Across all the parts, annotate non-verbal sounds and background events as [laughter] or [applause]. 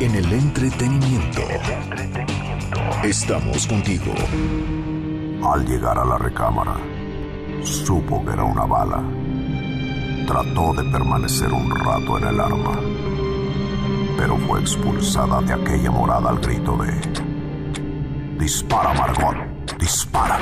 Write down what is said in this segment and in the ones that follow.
En el entretenimiento. Estamos contigo. Al llegar a la recámara, supo que era una bala. Trató de permanecer un rato en el arma, pero fue expulsada de aquella morada al grito de... Dispara, Margot, dispara.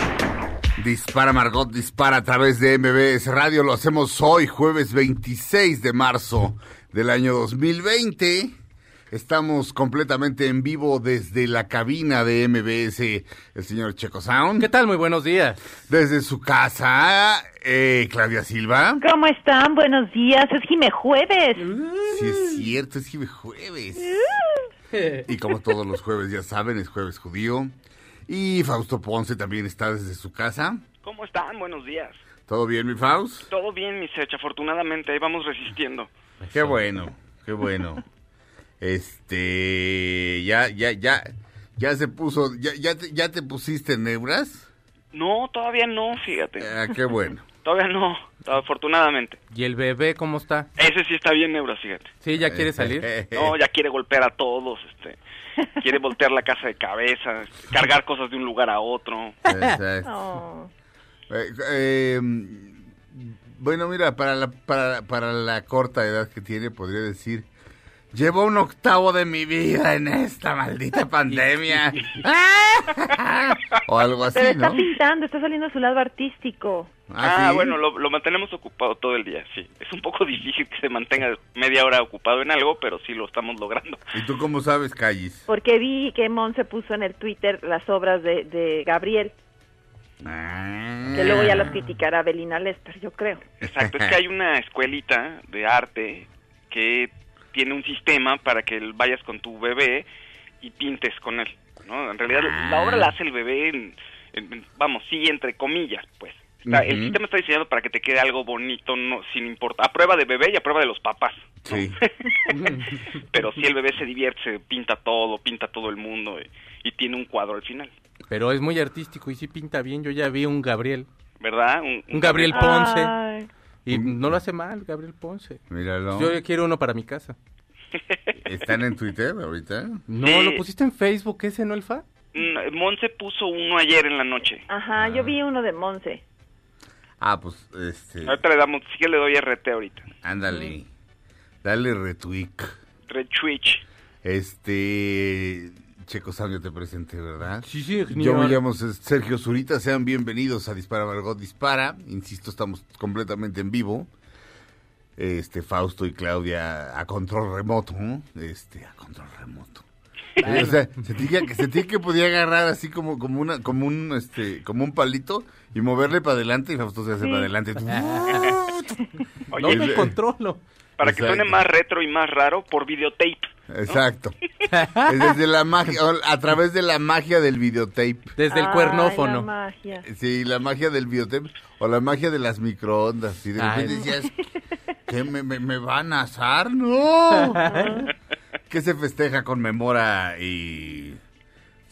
Dispara Margot, dispara a través de MBS Radio. Lo hacemos hoy, jueves 26 de marzo del año 2020. Estamos completamente en vivo desde la cabina de MBS, el señor Checo Sound. ¿Qué tal? Muy buenos días. Desde su casa, eh, Claudia Silva. ¿Cómo están? Buenos días. Es Jime Jueves. Sí, es cierto, es Jive Jueves. [laughs] Y como todos los jueves, ya saben, es jueves judío. Y Fausto Ponce también está desde su casa. ¿Cómo están? Buenos días. ¿Todo bien, mi Faust? Todo bien, mi Sech. Afortunadamente, ahí vamos resistiendo. Qué bueno, qué bueno. Este, ya, ya, ya, ya se puso, ya, ya, te, ya te pusiste neuras. No, todavía no, fíjate. Ah, qué bueno. [laughs] Todavía no, afortunadamente. ¿Y el bebé cómo está? Ese sí está bien neuro, fíjate. ¿Sí? ¿Ya quiere salir? No, ya quiere golpear a todos, este... Quiere voltear la casa de cabeza, cargar cosas de un lugar a otro. Exacto. Oh. Eh, eh, bueno, mira, para la, para, para la corta edad que tiene, podría decir, llevo un octavo de mi vida en esta maldita [laughs] pandemia. [laughs] o algo así, Pero está ¿no? pintando, está saliendo a su lado artístico. Ah, ¿sí? bueno, lo, lo mantenemos ocupado todo el día, sí. Es un poco [laughs] difícil que se mantenga media hora ocupado en algo, pero sí lo estamos logrando. ¿Y tú cómo sabes, Callis? Porque vi que Mon se puso en el Twitter las obras de, de Gabriel, Ah. que luego ya las criticará Belina Lester, yo creo. Exacto, es que hay una escuelita de arte que tiene un sistema para que vayas con tu bebé y pintes con él, ¿no? En realidad la obra la hace el bebé, en- en- vamos, sí, entre comillas, pues. El sistema está diseñado para que te quede algo bonito, no sin importar, a prueba de bebé y a prueba de los papás. ¿no? Sí. [laughs] Pero si el bebé se divierte, se pinta todo, pinta todo el mundo y, y tiene un cuadro al final, Pero es muy artístico y sí pinta bien. Yo ya vi un Gabriel. ¿verdad? Un, Un Gabriel Ponce. Ay, Y no lo hace mal, Gabriel Ponce. Míralo. Yo ya quiero uno para mi casa. [laughs] ¿Están en Twitter ahorita? No, Sí. lo pusiste en Facebook, ese no el fa. Mm, Monse puso uno ayer en la noche. Ajá, yo vi uno de Monse. Ah, pues, este, Ahorita le damos, sí que le doy RT ahorita. ándale. Dale retweet. Retwitch. Este, Checo Sanio te presente, ¿verdad? Sí, sí, Yo me llamo Sergio Zurita, sean bienvenidos a Dispara Margot Dispara. Insisto, estamos completamente en vivo. Este, Fausto y Claudia a control remoto, ¿no? Este, a control remoto. O sea, sentí que, sentí que podía agarrar así como, como una, como un, este, como un palito y moverle para adelante y Fausto se hace para adelante. Oye, No me el- controlo. para que suene más retro y más raro, por videotape. [laughs] Exacto. Es desde la magia, a través de la magia del videotape. Desde el Ay, cuernófono. la magia. Sí, la magia del videotape o la magia de las microondas. Y de Ay. repente decías, [laughs] ¿qué me, me, me van a asar? ¡No! ¿Qué se festeja, conmemora y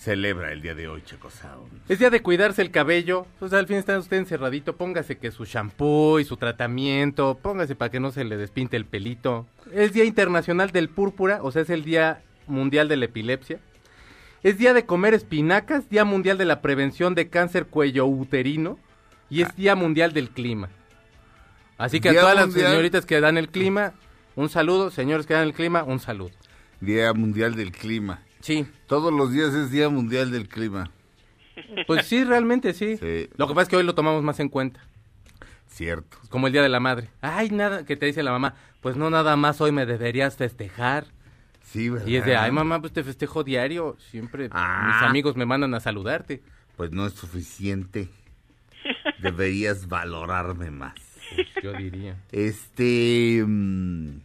celebra el día de hoy, Checo Sound? Es día de cuidarse el cabello. Pues al fin está usted encerradito. Póngase que su shampoo y su tratamiento. Póngase para que no se le despinte el pelito. Es Día Internacional del Púrpura, o sea, es el Día Mundial de la Epilepsia. Es Día de comer espinacas, Día Mundial de la Prevención de Cáncer Cuello Uterino y es Día Mundial del Clima. Así que Día a todas las señoritas que dan el clima, un saludo. Señores que dan el clima, un saludo. Día Mundial del Clima. Sí, Todos los días es Día Mundial del Clima. [laughs] pues sí, realmente sí. Sí. Lo que pasa es que hoy lo tomamos más en cuenta. Cierto. Como el Día de la Madre. Ay, nada, que te dice la mamá, pues no nada más hoy me deberías festejar. Sí, ¿verdad? Y es de, ay mamá, pues te festejo diario, siempre Ah. mis amigos me mandan a saludarte. Pues no es suficiente. Deberías valorarme más. Pues, yo diría. Este. mm,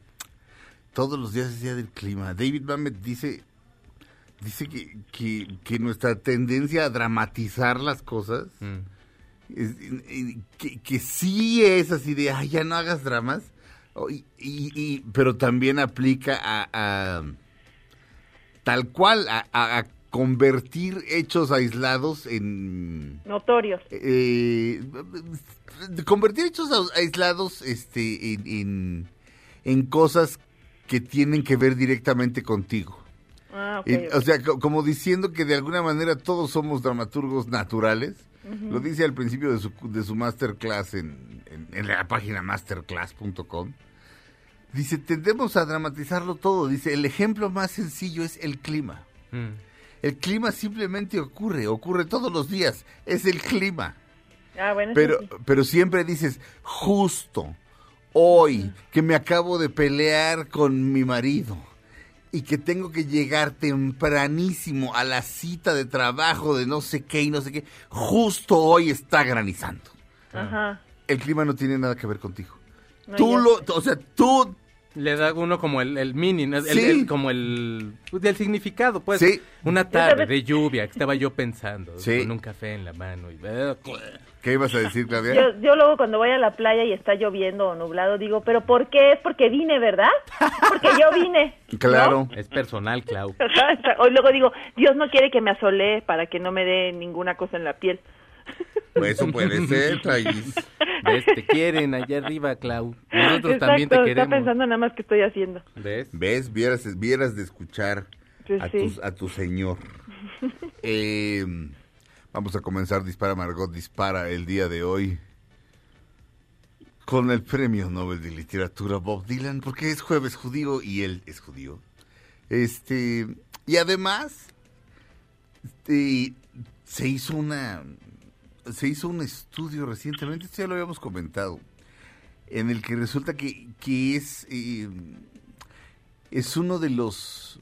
todos los días es día del clima. David Mamet dice. Dice que, que, que nuestra tendencia a dramatizar las cosas, Mm. es- que, que sí es así de, ay, ya no hagas dramas, y, y- y- pero también aplica a, a- tal cual, a, a- a convertir hechos aislados en... Notorios. eh, convertir hechos aislados este, en, en, en cosas que tienen que ver directamente contigo. Ah. Y, o sea, co- como diciendo que de alguna manera todos somos dramaturgos naturales. Lo dice al principio de su, de su masterclass en, en- en la página masterclass.com. Dice, tendemos a dramatizarlo todo. Dice, el ejemplo más sencillo es el clima. Mm. El clima simplemente ocurre, ocurre todos los días. Es el clima. Ah, bueno, eso Pero, sí. pero siempre dices, justo hoy que me acabo de pelear con mi marido y que tengo que llegar tempranísimo a la cita de trabajo de no sé qué y no sé qué, justo hoy está granizando. Ajá. El clima no tiene nada que ver contigo. No, tú lo, o sea, tú, Le da uno como el, el meaning, el- Sí. el- como el pues, del significado, pues. Sí. Una tarde de lluvia que estaba yo pensando, Sí. con un café en la mano y ¿qué ibas a decir, Claudia? Yo, yo luego cuando voy a la playa y está lloviendo o nublado digo, pero ¿por qué? Es porque vine, ¿verdad? Porque yo vine. Claro. es personal, Clau. [laughs] O luego digo, Dios no quiere que me asolee para que no me dé ninguna cosa en la piel. Pues eso puede ser, Thais. ¿Ves? Te quieren allá arriba, Clau. Nosotros Exacto, también te está queremos. pensando nada más que estoy haciendo. ¿Ves? ¿Ves? Vieras, vieras de escuchar Pues a, sí. tu, a tu señor. [laughs] Eh, vamos a comenzar Dispara Margot Dispara el día de hoy con el premio Nobel de Literatura Bob Dylan, porque es jueves judío y él es judío. Este, y además este, se hizo una se hizo un estudio recientemente, esto ya lo habíamos comentado, en el que resulta que, que es eh, es uno de los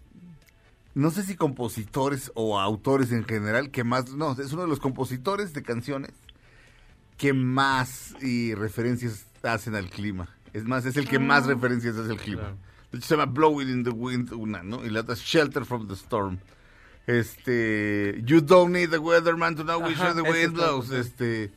no sé si compositores o autores en general que más no es uno de los compositores de canciones que más eh, referencias hacen al clima. Es más es el que más referencias hace al clima. De hecho se llama Blowing in the Wind una no y la otra es Shelter from the Storm este You don't need the weatherman to know which way the wind blows este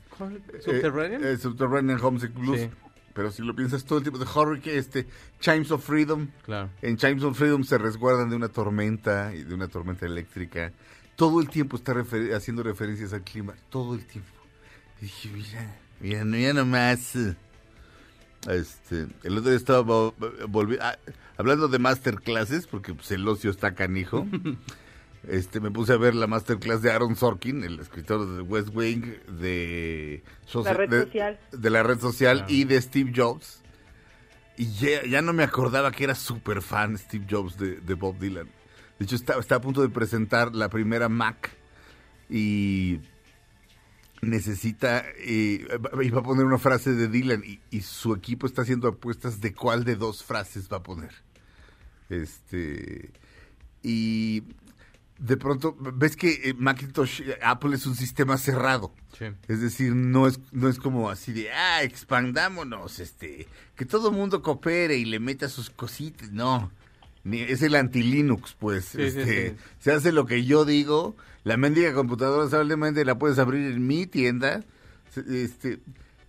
¿Subterranean? eh, eh, Subterranean Homesick Blues. Sí. Pero si lo piensas todo el tiempo de Hurricane, este, Chimes of Freedom. Claro. En Chimes of Freedom se resguardan de una tormenta y de una tormenta eléctrica. Todo el tiempo está refer- haciendo referencias al clima. Todo el tiempo. Y dije, mira, mira, mira nomás. Este, el otro día estaba vo- volvi- ah, hablando de masterclasses, porque pues, el ocio está canijo. [laughs] Este, me puse a ver la masterclass de Aaron Sorkin, el escritor de West Wing, de, La red de- social. de la red social Ah. y de Steve Jobs. Y ya, ya no me acordaba que era súper fan Steve Jobs de, de Bob Dylan. De hecho, está, está a punto de presentar la primera Mac y necesita, eh, va a poner una frase de Dylan y, y su equipo está haciendo apuestas de cuál de dos frases va a poner. Este, y de pronto, ves que eh, Macintosh, Apple es un sistema cerrado. Sí. Es decir, no es, no es como así de, ah, expandámonos, este, que todo el mundo coopere y le meta sus cositas. No, Ni- es el anti-Linux, pues. Sí, este, sí. Se hace lo que yo digo, la mendiga computadora solamente la puedes abrir en mi tienda. Este,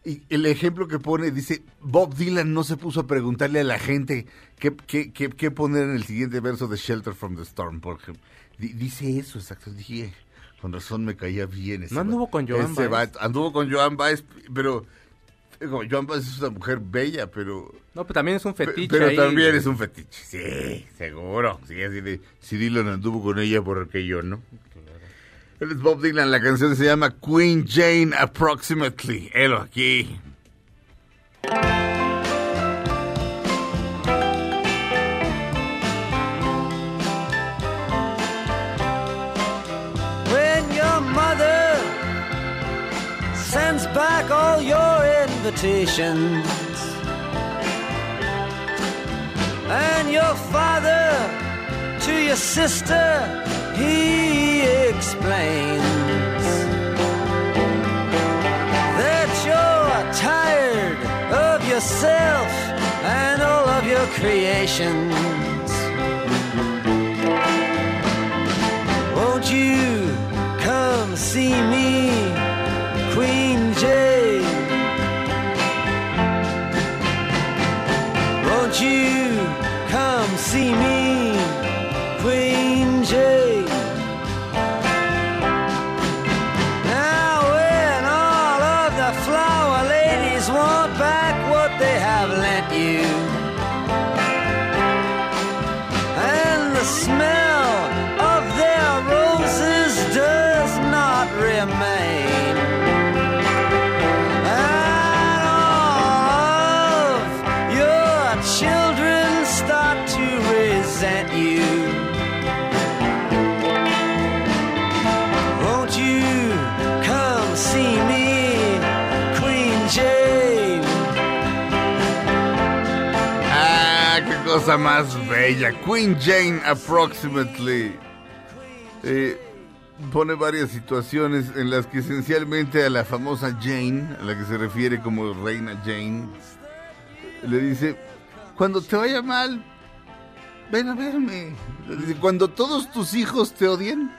y el ejemplo que pone, dice, Bob Dylan no se puso a preguntarle a la gente qué, qué, qué, qué poner en el siguiente verso de Shelter from the Storm, por ejemplo. Di- dice eso, exacto. Dije, con razón me caía bien ese ¿No anduvo con Joan Baez? Anduvo con Joan Baez, pero... Joan Baez es una mujer bella, pero... No, pero también es un fetiche Pero ahí. también es un fetiche. Sí, seguro. Sí, así de, si Dylan anduvo con ella, porque yo no? Él es Bob Dylan, la canción se llama Queen Jane Approximately. Él aquí. Invitations and your father to your sister he explains that you're tired of yourself and all of your creations Won't you come see me, Queen Jane? You. Come see me, cosa más bella. Queen Jane Approximately. Eh, pone varias situaciones en las que esencialmente a la famosa Jane, a la que se refiere como Reina Jane, le dice, cuando te vaya mal, ven a verme. Cuando todos tus hijos te odien,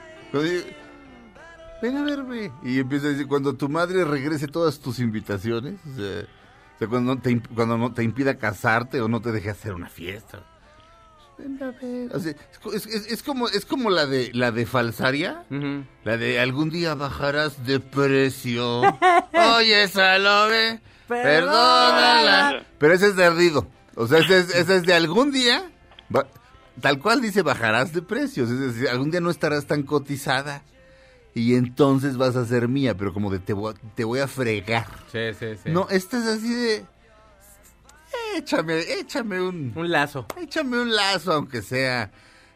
ven a verme. Y empieza a decir, cuando tu madre regrese todas tus invitaciones, o sea, o sea, cuando, no te, imp- cuando no te impida casarte o no te deje hacer una fiesta. Ven a ver. O sea, es, es- como, es como la de, la de falsaria. La de algún día bajarás de precio. [laughs] Oye, Salome, perdónala. Pero ese es de ardido. O sea, ese es, ese es de algún día. va- tal cual dice, bajarás de precios. Es decir, algún día no estarás tan cotizada. Y entonces vas a ser mía, pero como de te voy a, te voy a fregar. Sí, sí, sí. No, esta es así de. Échame, échame un. Un lazo. Échame un lazo, aunque sea.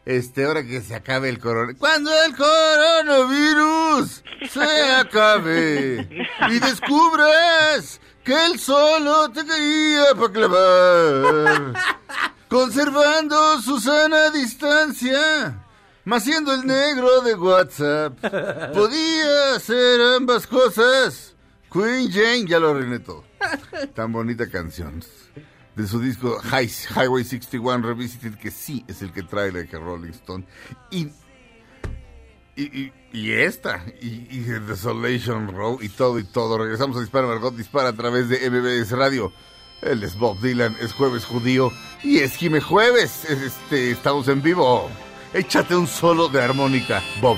Este, ahora que se acabe el coronavirus. Cuando el coronavirus se [laughs] acabe y descubras que él solo te quería para clavar, [laughs] conservando su sana distancia, mas siendo el negro de WhatsApp, [laughs] podía hacer ambas cosas. Queen Jane, ya lo arruiné todo. Tan bonita canción. De su disco High- Highway 61 Revisited, que sí es el que trae la que Rolling Stone. Y, y, y, y esta, y, Desolation Row, y todo, y todo. Regresamos a Dispara, Margot Dispara a través de MBS Radio. Él es Bob Dylan, es jueves judío, y es Jime Jueves. Este, estamos en vivo. Échate un solo de armónica, Bob.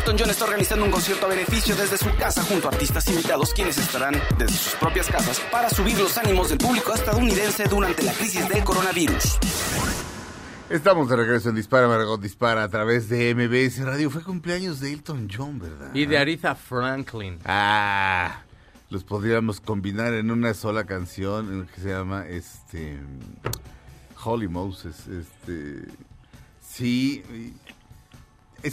Elton John está organizando un concierto a beneficio desde su casa junto a artistas invitados quienes estarán desde sus propias casas para subir los ánimos del público estadounidense durante la crisis del coronavirus. Estamos de regreso en Dispara, Margot Dispara a través de MBS Radio. Fue cumpleaños de Elton John, ¿verdad? Y de Aretha Franklin. Ah, los podríamos combinar en una sola canción en que se llama este Holy Moses, este sí,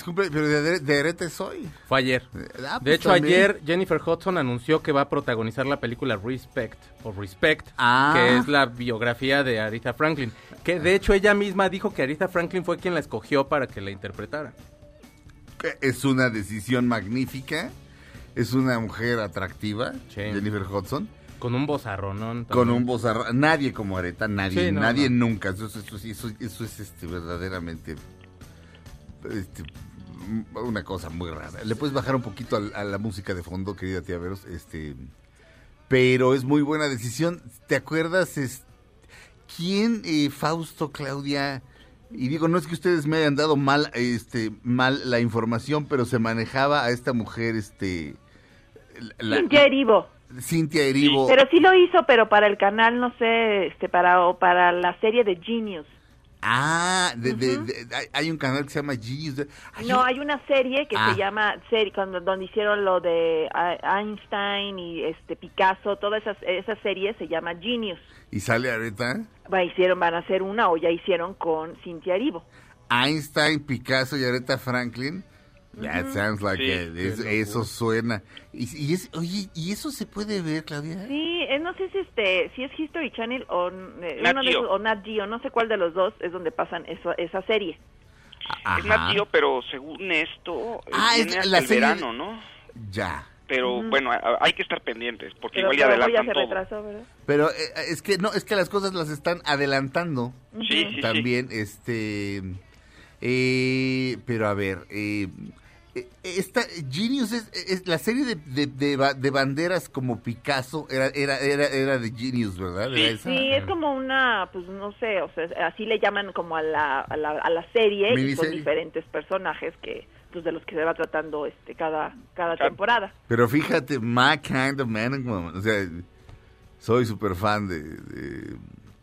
cumple, pero de, de Aretha es hoy. Fue ayer. Ah, De pues hecho, también. ayer Jennifer Hudson anunció que va a protagonizar la película Respect, o Respect, Ah. que es la biografía de Aretha Franklin. Que de hecho ella misma dijo que Aretha Franklin fue quien la escogió para que la interpretara. Que Es una decisión magnífica. Es una mujer atractiva, Sí. Jennifer Hudson, Con un vozarronón. con también. un voz nadie como Aretha, nadie, Sí, no, nadie no. nunca. Eso, eso- eso- eso- eso es este verdaderamente este, una cosa muy rara. Le puedes bajar un poquito al- a, la música de fondo, querida tía Veros, este, pero es muy buena decisión. ¿Te acuerdas es, quién, eh, Fausto, Claudia? Y digo, no es que ustedes me hayan dado mal, este, mal la información, pero se manejaba a esta mujer, este, la- Cintia Erivo. Cintia Erivo. Pero sí lo hizo, pero para el canal, no sé, este, para, o para la serie de Genius. Ah, de- de- de- hay, un canal que se llama Genius. hay No, un- hay una serie que Ah. se llama serie cuando donde hicieron lo de ah, Einstein y este Picasso, todas esas esa serie se llama Genius. Y sale ahorita Va, hicieron van a hacer una o ya hicieron con Cintia Erivo. Einstein, Picasso y Aretha Franklin. That sounds like Sí. it. Es- eso suena. Y, y es, oye, ¿y eso se puede ver, Claudia? Sí, eh, no sé si este si es History Channel o eh, Nat uno de Geo. esos, o Nat Geo, no sé cuál de los dos es donde pasan eso, esa serie. Ajá. Es Nat Geo, pero según esto, eh, Ah, es la el serie de- verano, ¿no? Ya. Pero bueno, hay que estar pendientes, porque Pero, igual ya adelantan se retrasó. Pero eh, es que no, es que las cosas las están adelantando. Sí, sí, sí. También, este. eh, pero a ver, eh, esta Genius es, es la serie de, de, de ba- de banderas como Picasso era era era, era de Genius, ¿verdad? Sí. ¿Era esa? Sí, es como una, pues no sé, o sea, así le llaman como a la, a la, a la serie y son diferentes personajes que, pues de los que se va tratando este cada, cada temporada. Pero fíjate, my kind of man, como- o sea, soy súper fan de, de,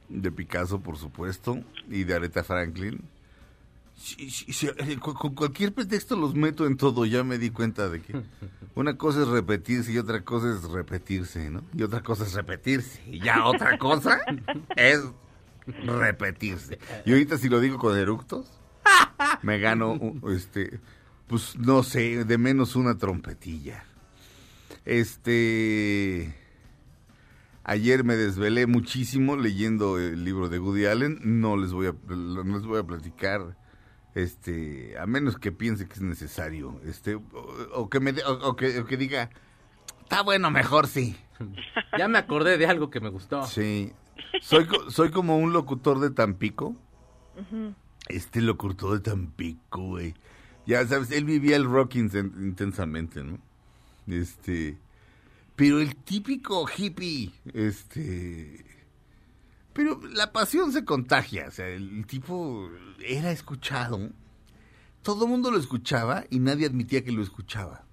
de Picasso, por supuesto, y de Aretha Franklin. Sí, sí, sí, eh, con, cualquier pretexto los meto en todo, ya me di cuenta de que [laughs] una cosa es repetirse y otra cosa es repetirse, ¿no? Y otra cosa es repetirse, y ya otra cosa [laughs] es repetirse. Y ahorita si lo digo con eructos, [laughs] me gano, este, pues no sé, de menos una trompetilla. Este, ayer me desvelé muchísimo leyendo el libro de Woody Allen. No les voy a, no les voy a platicar, este, a menos que piense que es necesario, este, o, o que me, de- o, o que, o que diga, está bueno, mejor sí. [laughs] Ya me acordé de algo que me gustó. Sí. Soy, co- soy como un locutor de Tampico. Este locutor de Tampico, güey. Ya sabes, él vivía el rock inten- intensamente, ¿no? Este. Pero el típico hippie, este. Pero la pasión se contagia. O sea, el tipo era escuchado. Todo el mundo lo escuchaba y nadie admitía que lo escuchaba.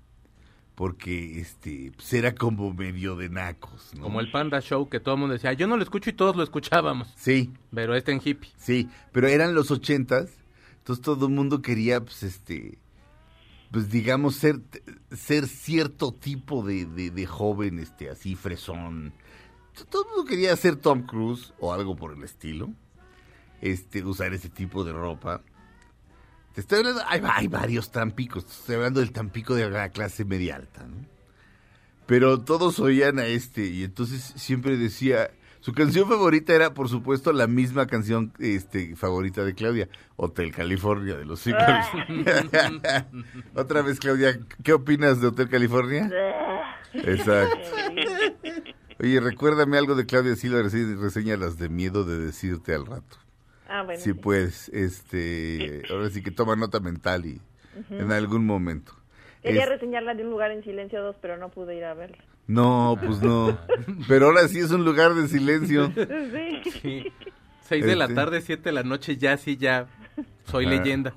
Porque, este, pues era como medio de nacos, ¿no? Como el Panda Show que todo el mundo decía, yo no lo escucho y todos lo escuchábamos. Sí, Pero este en hippie. Sí, pero eran los ochentas, entonces todo el mundo quería, pues, este, pues, digamos, ser, ser cierto tipo de, de, de joven, este, así, fresón. Todo el mundo quería ser Tom Cruise o algo por el estilo, este, usar ese tipo de ropa. Te estoy hablando, hay, hay varios Tampicos, te estoy hablando del Tampico de la clase media alta, ¿no? Pero todos oían a este y entonces siempre decía, su canción favorita era por supuesto la misma canción este favorita de Claudia, Hotel California de los Eagles. [laughs] [laughs] Otra vez Claudia, ¿qué opinas de Hotel California? [laughs] Exacto. Oye, recuérdame algo de Claudia Silva, rese- reseña las de miedo de decirte al rato. Ah, bueno. Sí, sí. pues, este, ahora sí que toma nota mental y en algún momento. Quería Es- reseñarla de un lugar en silencio 2, pero no pude ir a verla. no, pues no. [laughs] Pero ahora sí es un lugar de silencio. Sí. Sí. Seis de la Este. tarde, siete de la noche, ya sí, ya soy Ajá. leyenda.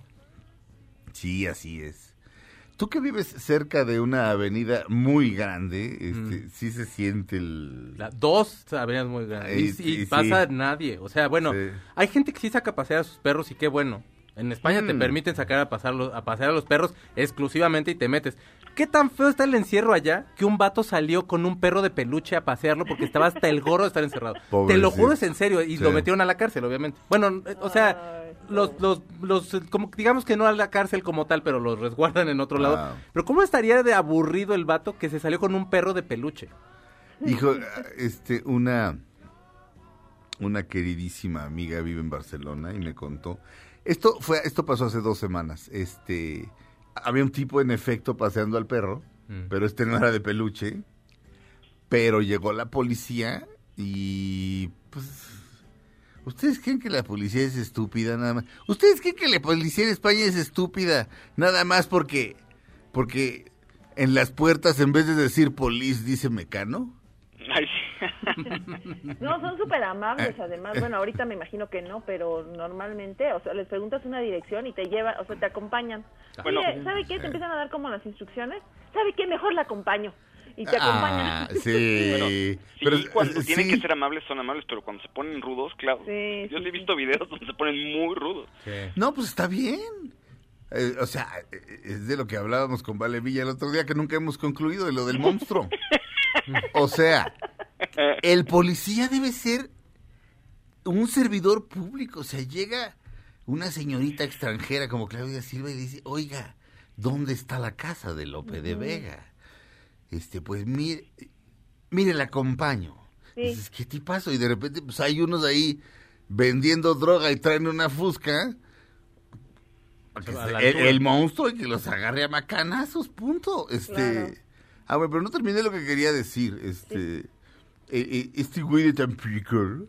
Sí, así es. Tú que vives cerca de una avenida muy grande, este, sí se siente el... La- dos avenidas muy grandes. Ay, Y, pasa sí. nadie. O sea, bueno, Sí. hay gente que sí saca a pasear a sus perros y qué bueno. En España te Mm. permiten sacar a, pasarlo- a pasear a los perros exclusivamente y te metes. ¿Qué tan feo está el encierro allá que un vato salió con un perro de peluche a pasearlo porque estaba hasta el gorro de estar encerrado? [laughs] te lo juro, es en serio. Y Sí. lo metieron a la cárcel, obviamente. Bueno, eh, o sea, Ay, los, los, los, como digamos que no a la cárcel como tal, pero los resguardan en otro lado. Wow. Pero ¿cómo estaría de aburrido el vato que se salió con un perro de peluche? Hijo, este, una, una queridísima amiga vive en Barcelona y me contó. Esto fue, esto pasó hace dos semanas. Este, había un tipo en efecto paseando al perro, Mm. pero este no era de peluche. Pero llegó la policía y, pues, ¿ustedes creen que la policía es estúpida nada más? ¿Ustedes creen que la policía en España es estúpida nada más porque, porque en las puertas en vez de decir police dice mecano? Ay, sí. [laughs] No, son súper Eh, amables, además. Bueno, ahorita me imagino que no, pero normalmente, o sea, les preguntas una dirección y te llevan, o sea, te acompañan. Bueno. Mire, ¿sabe qué? Te empiezan a dar como las instrucciones. ¿Sabe qué? Mejor la acompaño. y te acompañan. Ah, [laughs] sí. Bueno, sí, pero, cuando eh, tienen que ser amables son amables, pero cuando se ponen rudos, claro. Sí, Yo sí, he sí. visto videos donde se ponen muy rudos. No, pues está bien. Eh, o sea, eh, es de lo que hablábamos con Vale Villa el otro día que nunca hemos concluido de lo del monstruo. [laughs] O sea, [laughs] el policía debe ser un servidor público. O sea, llega una señorita extranjera como Claudia Silva y dice, oiga, ¿dónde está la casa de Lope de Vega? Este, pues mire, mire, la acompaño. Sí. Dices, ¿qué tipazo? Y de repente, pues hay unos ahí vendiendo droga y traen una fusca. La el, el monstruo y que los agarre a macanazos, punto. Este. Claro. Ah, bueno, pero no terminé lo que quería decir. Este. Eh, este güey de Tampico.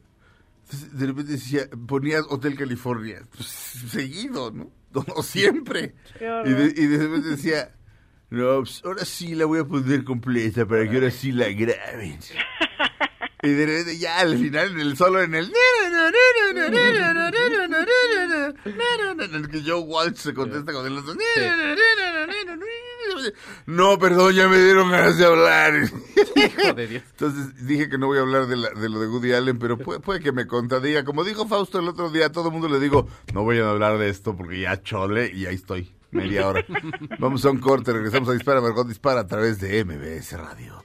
De repente decía, ponía Hotel California. Pues, seguido, ¿no? O siempre. Y de, y de repente decía, no, pues, ahora sí la voy a poner completa para que ahora sí la graben. Y de repente ya al final en el solo en el que Joe Walsh se contesta con el no perdón ya me dieron ganas de hablar [laughs] Hijo de Dios. entonces dije que no voy a hablar de, la- de lo de Woody Allen pero puede, puede que me contradiga. Como dijo Fausto el otro día a todo el mundo le digo no vayan a hablar de esto porque ya chole y ahí estoy media hora [laughs] vamos a un corte regresamos a Dispara Margot Dispara a través de MBS Radio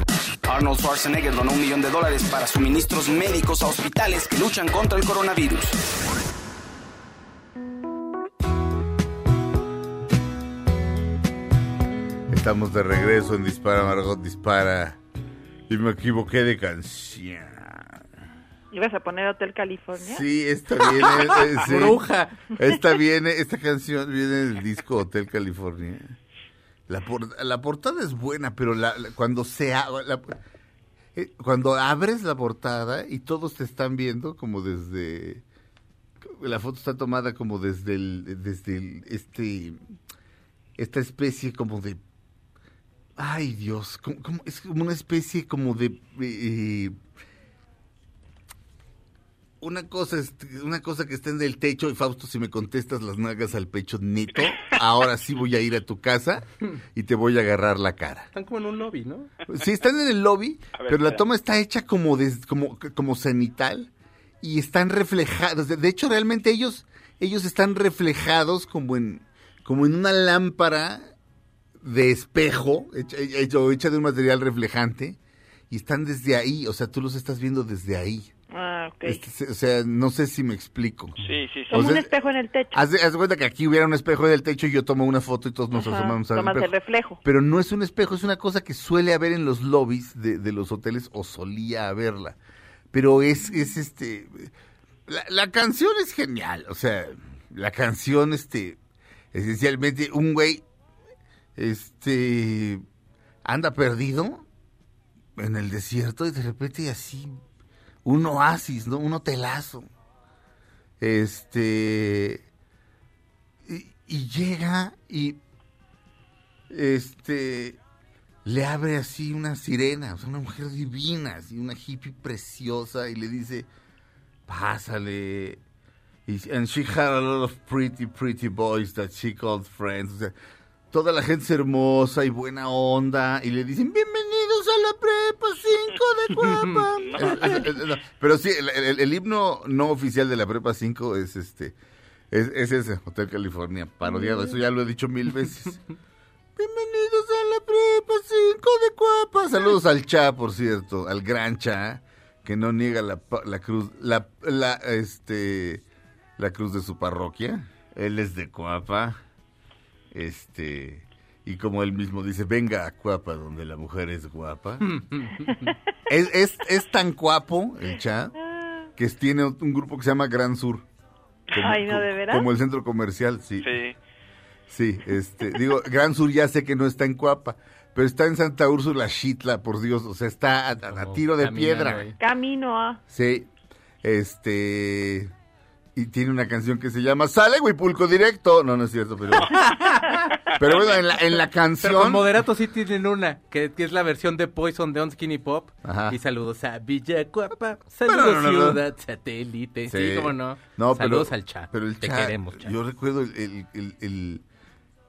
Arnold Schwarzenegger donó un millón de dólares para suministros médicos a hospitales que luchan contra el coronavirus. Estamos de regreso en Dispara Margot Dispara y me equivoqué de canción. ¿Ibas a poner Hotel California? Sí, esta viene. eh, [laughs] sí. Bruja. Esta viene, esta canción viene del disco Hotel California. La, por- la portada es buena, pero la, la- cuando se la- eh, cuando abres la portada y todos te están viendo como desde la foto está tomada como desde el desde este esta especie como de ay Dios, como- es como una especie como de eh, una cosa es, una cosa que está en el techo y Fausto si me contestas las nalgas al pecho neto, [laughs] ahora sí voy a ir a tu casa y te voy a agarrar la cara. Están como en un lobby, ¿no? Sí, están en el lobby, [laughs] ver, pero la toma está hecha como des- como como cenital y están reflejados. De, de hecho, realmente ellos ellos están reflejados como en como en una lámpara de espejo hecha, hecho- hecha de un material reflejante y están desde ahí, o sea, tú los estás viendo desde ahí. Ah, ok. Este, o sea, no sé si me explico. Sí, sí, sí. Como o sea, un espejo en el techo. Haz de, haz de cuenta que aquí hubiera un espejo en el techo y yo tomo una foto y todos nos Ajá, asomamos al espejo. el reflejo. Pero no es un espejo, es una cosa que suele haber en los lobbies de, de los hoteles o solía haberla. Pero es, es este... La, la canción es genial, o sea, la canción, este, esencialmente un güey, este, anda perdido en el desierto y de repente así, un oasis, ¿no? Un hotelazo. Este, y, llega y este le abre así una sirena, o una mujer divina, así una hippie preciosa y le dice, "Pásale." And she had a lot of pretty pretty boys that she called friends. O sea, toda la gente hermosa y buena onda y le dicen, "Bienvenidos a la prepa 5 de [laughs] Cuapa." Pero sí, el, el- el himno no oficial de la prepa 5 es este es, es ese, Hotel California, parodiado. Eso ya lo he dicho mil veces. [laughs] Bienvenidos a la prepa 5 de Cuapa. Saludos al Cha, por cierto, al gran Cha, que no niega la, cruz, la, la, este, la cruz de su parroquia. Él es de Cuapa. Este, y como él mismo dice, venga a Cuapa, donde la mujer es guapa. [laughs] es, es, es tan guapo el Cha que tiene un grupo que se llama Gran Sur. Como, Ay, ¿no, de veras? Como el centro comercial, sí. Sí. Sí, este, digo, Gran Sur ya sé que no está en Cuapa, pero está en Santa Úrsula, Xitla, por Dios, o sea, está a, a- a Como tiro de piedra. ahí. Camino a... Sí, este, y tiene una canción que se llama Sale Huipulco Directo. No, no es cierto, pero, [laughs] pero bueno, en la, en la Pero canción. con Moderato sí tienen una, que, que es la versión de Poison de On Skinny Pop. Ajá. Y saludos a Villacuapa, Pero saludos no, no, no. Ciudad Satélite. Sí, cómo no. Saludos pero, al Cha. Pero el Te Cha, queremos, Cha. Yo recuerdo el, el, el, el-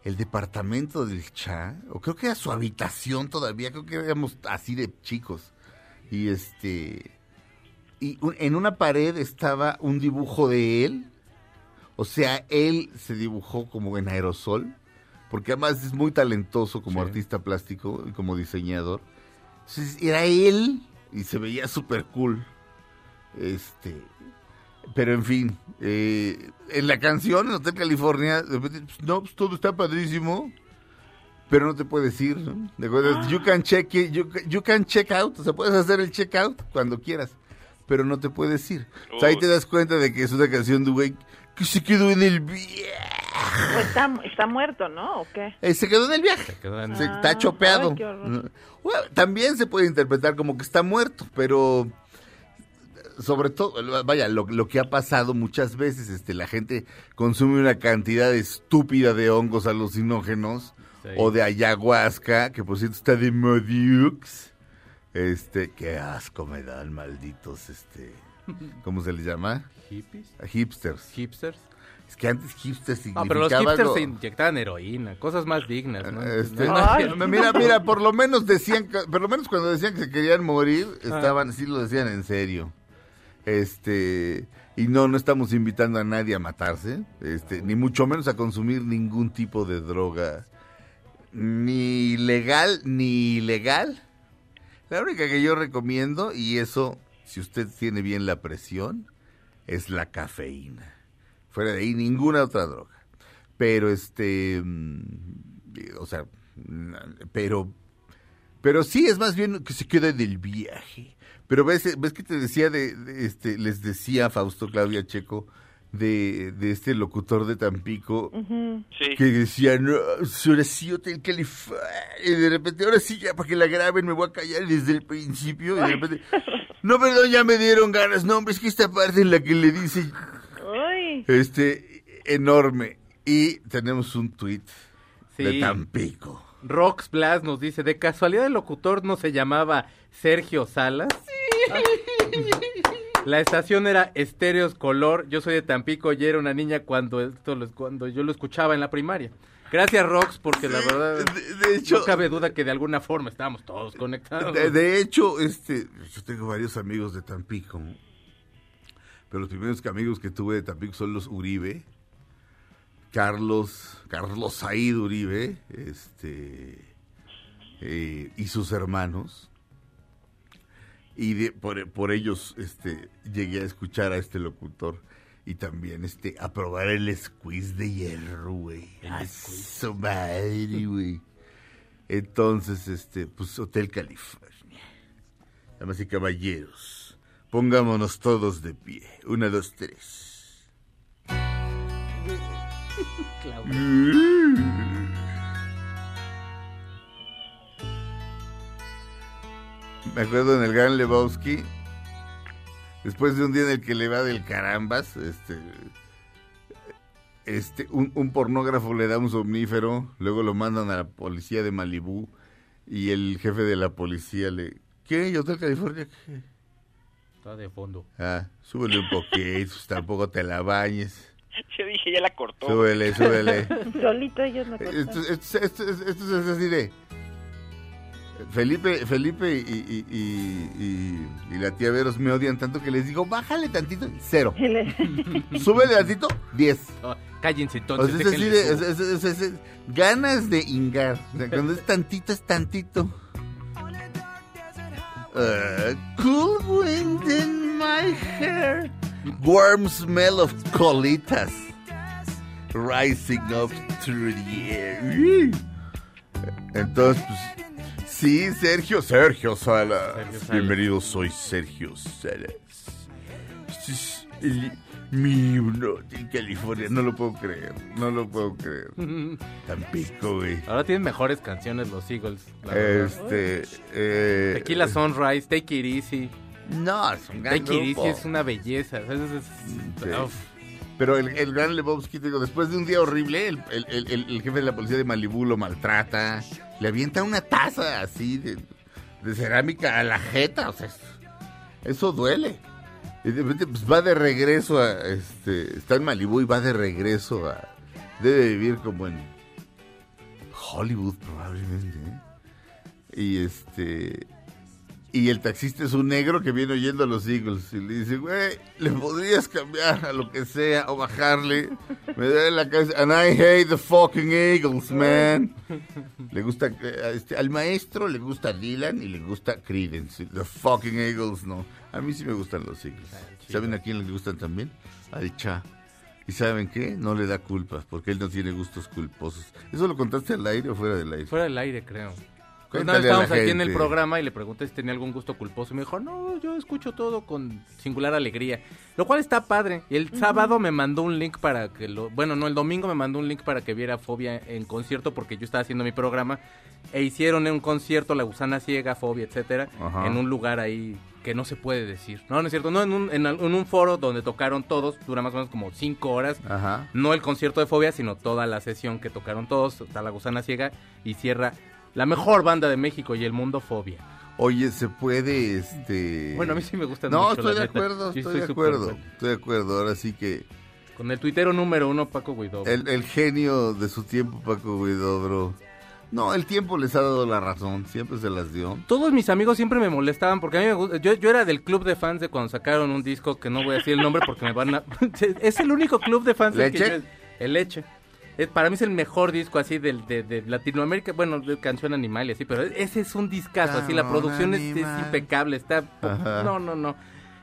el departamento del Cha, o creo que era su habitación todavía, creo que éramos así de chicos. Y este. Y un- en una pared estaba un dibujo de él. O sea, él se dibujó como en aerosol. Porque además es muy talentoso como Sí. artista plástico y como diseñador. Entonces era él y se veía súper cool. Este. Pero en fin, eh, en la canción, en Hotel California, pues, no, pues todo está padrísimo, pero no te puedes ir, ¿no? ¿De acuerdo? You can check it, you, you can check out, o sea, puedes hacer el check out cuando quieras, pero no te puedes ir. O sea, ahí te das cuenta de que es una canción de güey que se quedó en el viaje. Pues está, está muerto, ¿no? ¿O qué? Eh, se quedó en el viaje. quedó en- Se- Ah, está chopeado. ay. Bueno, también se puede interpretar como que está muerto, pero sobre todo, vaya, lo, lo que ha pasado muchas veces, este, la gente consume una cantidad estúpida de hongos alucinógenos Sí. o de ayahuasca, que por cierto está de Modiux. Este, qué asco me dan, malditos, este, ¿cómo se les llama? ¿Hippies? Hipsters. ¿Hipsters? Es que antes hipsters significaba Ah, pero los hipsters algo- se inyectaban heroína, cosas más dignas, ¿no? Este, No, Ay. no, mira, mira, por lo menos decían, por lo menos cuando decían que se querían morir, Ah. estaban, sí lo decían en serio. Este, y no, no estamos invitando a nadie a matarse, este, ni mucho menos a consumir ningún tipo de droga, ni legal ni ilegal. La única que yo recomiendo, y eso, si usted tiene bien la presión, es la cafeína. Fuera de ahí, ninguna otra droga. Pero este, mm, o sea, pero, pero sí es más bien que se queda del viaje. Pero ves, ves que te decía de, de este, les decía Fausto Claudia Checo de, de este locutor de Tampico. Sí. que decía, no, ahora sí Hotel California, y de repente, ahora sí ya para que la graben me voy a callar desde el principio, y de repente, no, perdón, ya me dieron ganas, no, hombre, es que esta parte en la que le dice, este, enorme, y tenemos un tweet Sí. de Tampico. Rox Blas nos dice, ¿de casualidad el locutor no se llamaba Sergio Salas? Ah. [laughs] La estación era Estéreos Color, yo soy de Tampico y era una niña cuando esto cuando yo lo escuchaba en la primaria. Gracias Rox, porque la verdad De, de hecho, no cabe duda que de alguna forma estábamos todos conectados. de, de hecho, este, yo tengo varios amigos de Tampico, pero los primeros amigos que tuve de Tampico son los Uribe, Carlos, Carlos Said Uribe, este, eh, y sus hermanos. Y de- por, por ellos este, llegué a escuchar a este locutor y también este, a probar el squeeze de hierro, güey. A su madre, güey. Entonces, este, pues Hotel California. Damas y caballeros, pongámonos todos de pie. Una, dos, tres. [laughs] Me acuerdo en el Gran Lebowski, después de un día en el que le va del carambas, este, este, un, un pornógrafo le da un somnífero, luego lo mandan a la policía de Malibú y el jefe de la policía le, ¿qué? ¿Y Hotel California? ¿Qué? Está de fondo. Ah, súbele un poquito, pues, tampoco te la bañes. [laughs] Yo dije, ya la cortó. Súbele, súbele. [laughs] solito ellos Esto, cortaron. esto- esto- esto es así de Felipe, Felipe y, y- y- y- y la tía Veros me odian tanto que les digo, bájale tantito, cero. [laughs] Súbele tantito, diez. Ah, cállense O entonces. sea, es así de, su- es- es- es- es- ganas de ingar. O sea, cuando es tantito, es tantito. Uh, cool wind in my hair. Warm smell of colitas. Rising up through the air. Entonces, pues, sí, Sergio, Sergio Salas. Sergio Salas. Bienvenido, soy Sergio Salas. Este es el mi uno de California. No lo puedo creer. No lo puedo creer. [laughs] Tampico, güey. Ahora tienen mejores canciones los Eagles. la. Este. Eh, Tequila Sunrise, Take It Easy. No, es un gran Take It. Easy es una belleza. sea, es- es- Sí. Pero el, el gran Lebowski, digo, después de un día horrible, el, el- el- jefe de la policía de Malibú lo maltrata, le avienta una taza así de, cerámica a la jeta, o sea, es- eso duele. Y de repente pues, va de regreso a, este, está en Malibú y va de regreso a, debe vivir como en Hollywood probablemente. ¿eh? Y este, y el taxista es un negro que viene oyendo a los Eagles. Y le dice, güey, le podrías cambiar a lo que sea o bajarle. Me da la cabeza. And I hate the fucking Eagles, man. Le gusta, eh, este, al maestro le gusta Dylan y le gusta Creedence. The fucking Eagles, no. A mí sí me gustan los Eagles. ¿Saben a quién les gustan también? Al Cha. ¿Y saben qué? No le da culpa, porque él no tiene gustos culposos. ¿Eso lo contaste al aire o fuera del aire? Fuera del aire, creo. Una vez estábamos aquí en el programa y le pregunté si tenía algún gusto culposo. Y me dijo, no, yo escucho todo con singular alegría. Lo cual está padre. Y el sábado me mandó un link para que lo... Bueno, no, el domingo me mandó un link para que viera Fobia en concierto porque yo estaba haciendo mi programa. E hicieron un concierto, La Gusana Ciega, Fobia, etcétera, en un lugar ahí que no se puede decir. No, no es cierto. No, en un, en, un foro donde tocaron todos, dura más o menos como cinco horas. Ajá. No el concierto de Fobia, sino toda la sesión que tocaron todos. Está La Gusana Ciega y cierra la mejor banda de México y el mundo, Fobia. Oye, se puede, este... Bueno, a mí sí me gustan No, mucho, estoy la de neta. acuerdo, Yo estoy de acuerdo, fan. estoy de acuerdo. Ahora sí que Con el tuitero número uno, Paco Guidó. el, el genio de su tiempo, Paco Guidobro. No, el tiempo les ha dado la razón, siempre se las dio. Todos mis amigos siempre me molestaban porque a mí me gusta. Yo, yo era del club de fans de cuando sacaron un disco que no voy a decir el nombre porque me van a. [laughs] es el único club de fans del que ¿Leche? yo- el Leche. Es, para mí es el mejor disco así del, de, de Latinoamérica. Bueno, de canción animal y así, pero ese es un discazo. Así la producción es, impecable. Está. Ajá. No, no, no.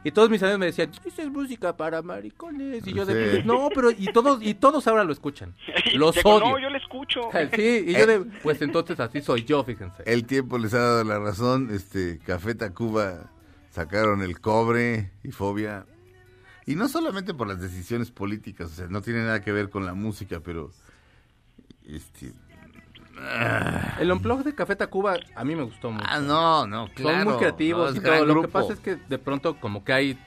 Y todos mis amigos me decían, esa es música para maricones. Y yo de, Sí. no, pero y todos, y todos ahora lo escuchan. [laughs] Los Checo, odio. No, yo le escucho. [laughs] Sí, y yo de, pues entonces así soy yo, fíjense. El tiempo les ha dado la razón. Este, Café Tacuba sacaron el cobre y fobia. Y no solamente por las decisiones políticas, o sea, no tiene nada que ver con la música, pero este El unplug de Café Tacuba a mí me gustó mucho. Ah, no, no, claro. Son muy creativos no, y todo. Lo que pasa es que de pronto como que hay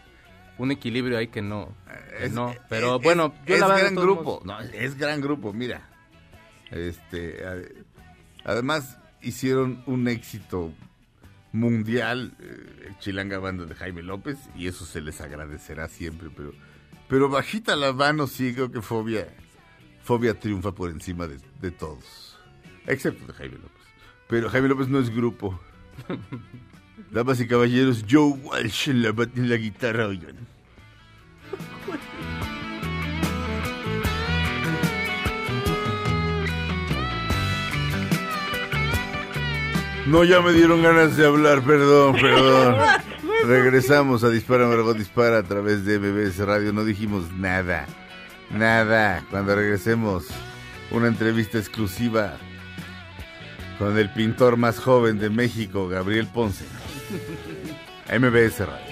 un equilibrio ahí que no. que Es- no. Pero es- bueno, yo es la verdad, de gran grupo, modos- no, es gran grupo, mira. Este, además hicieron un éxito mundial, eh, Chilanga Banda de Jaime López, y eso se les agradecerá siempre, pero, pero bajita la mano sí creo que Fobia, Fobia triunfa por encima de, de todos, excepto de Jaime López. Pero Jaime López no es grupo. [laughs] Damas y caballeros, Joe Walsh en la, en la guitarra, oigan. [laughs] No, ya me dieron ganas de hablar, perdón, perdón. [laughs] Regresamos a Dispara Margot Dispara a través de MBS Radio. No dijimos nada, nada. Cuando regresemos, una entrevista exclusiva con el pintor más joven de México, Gabriel Ponce. MBS Radio.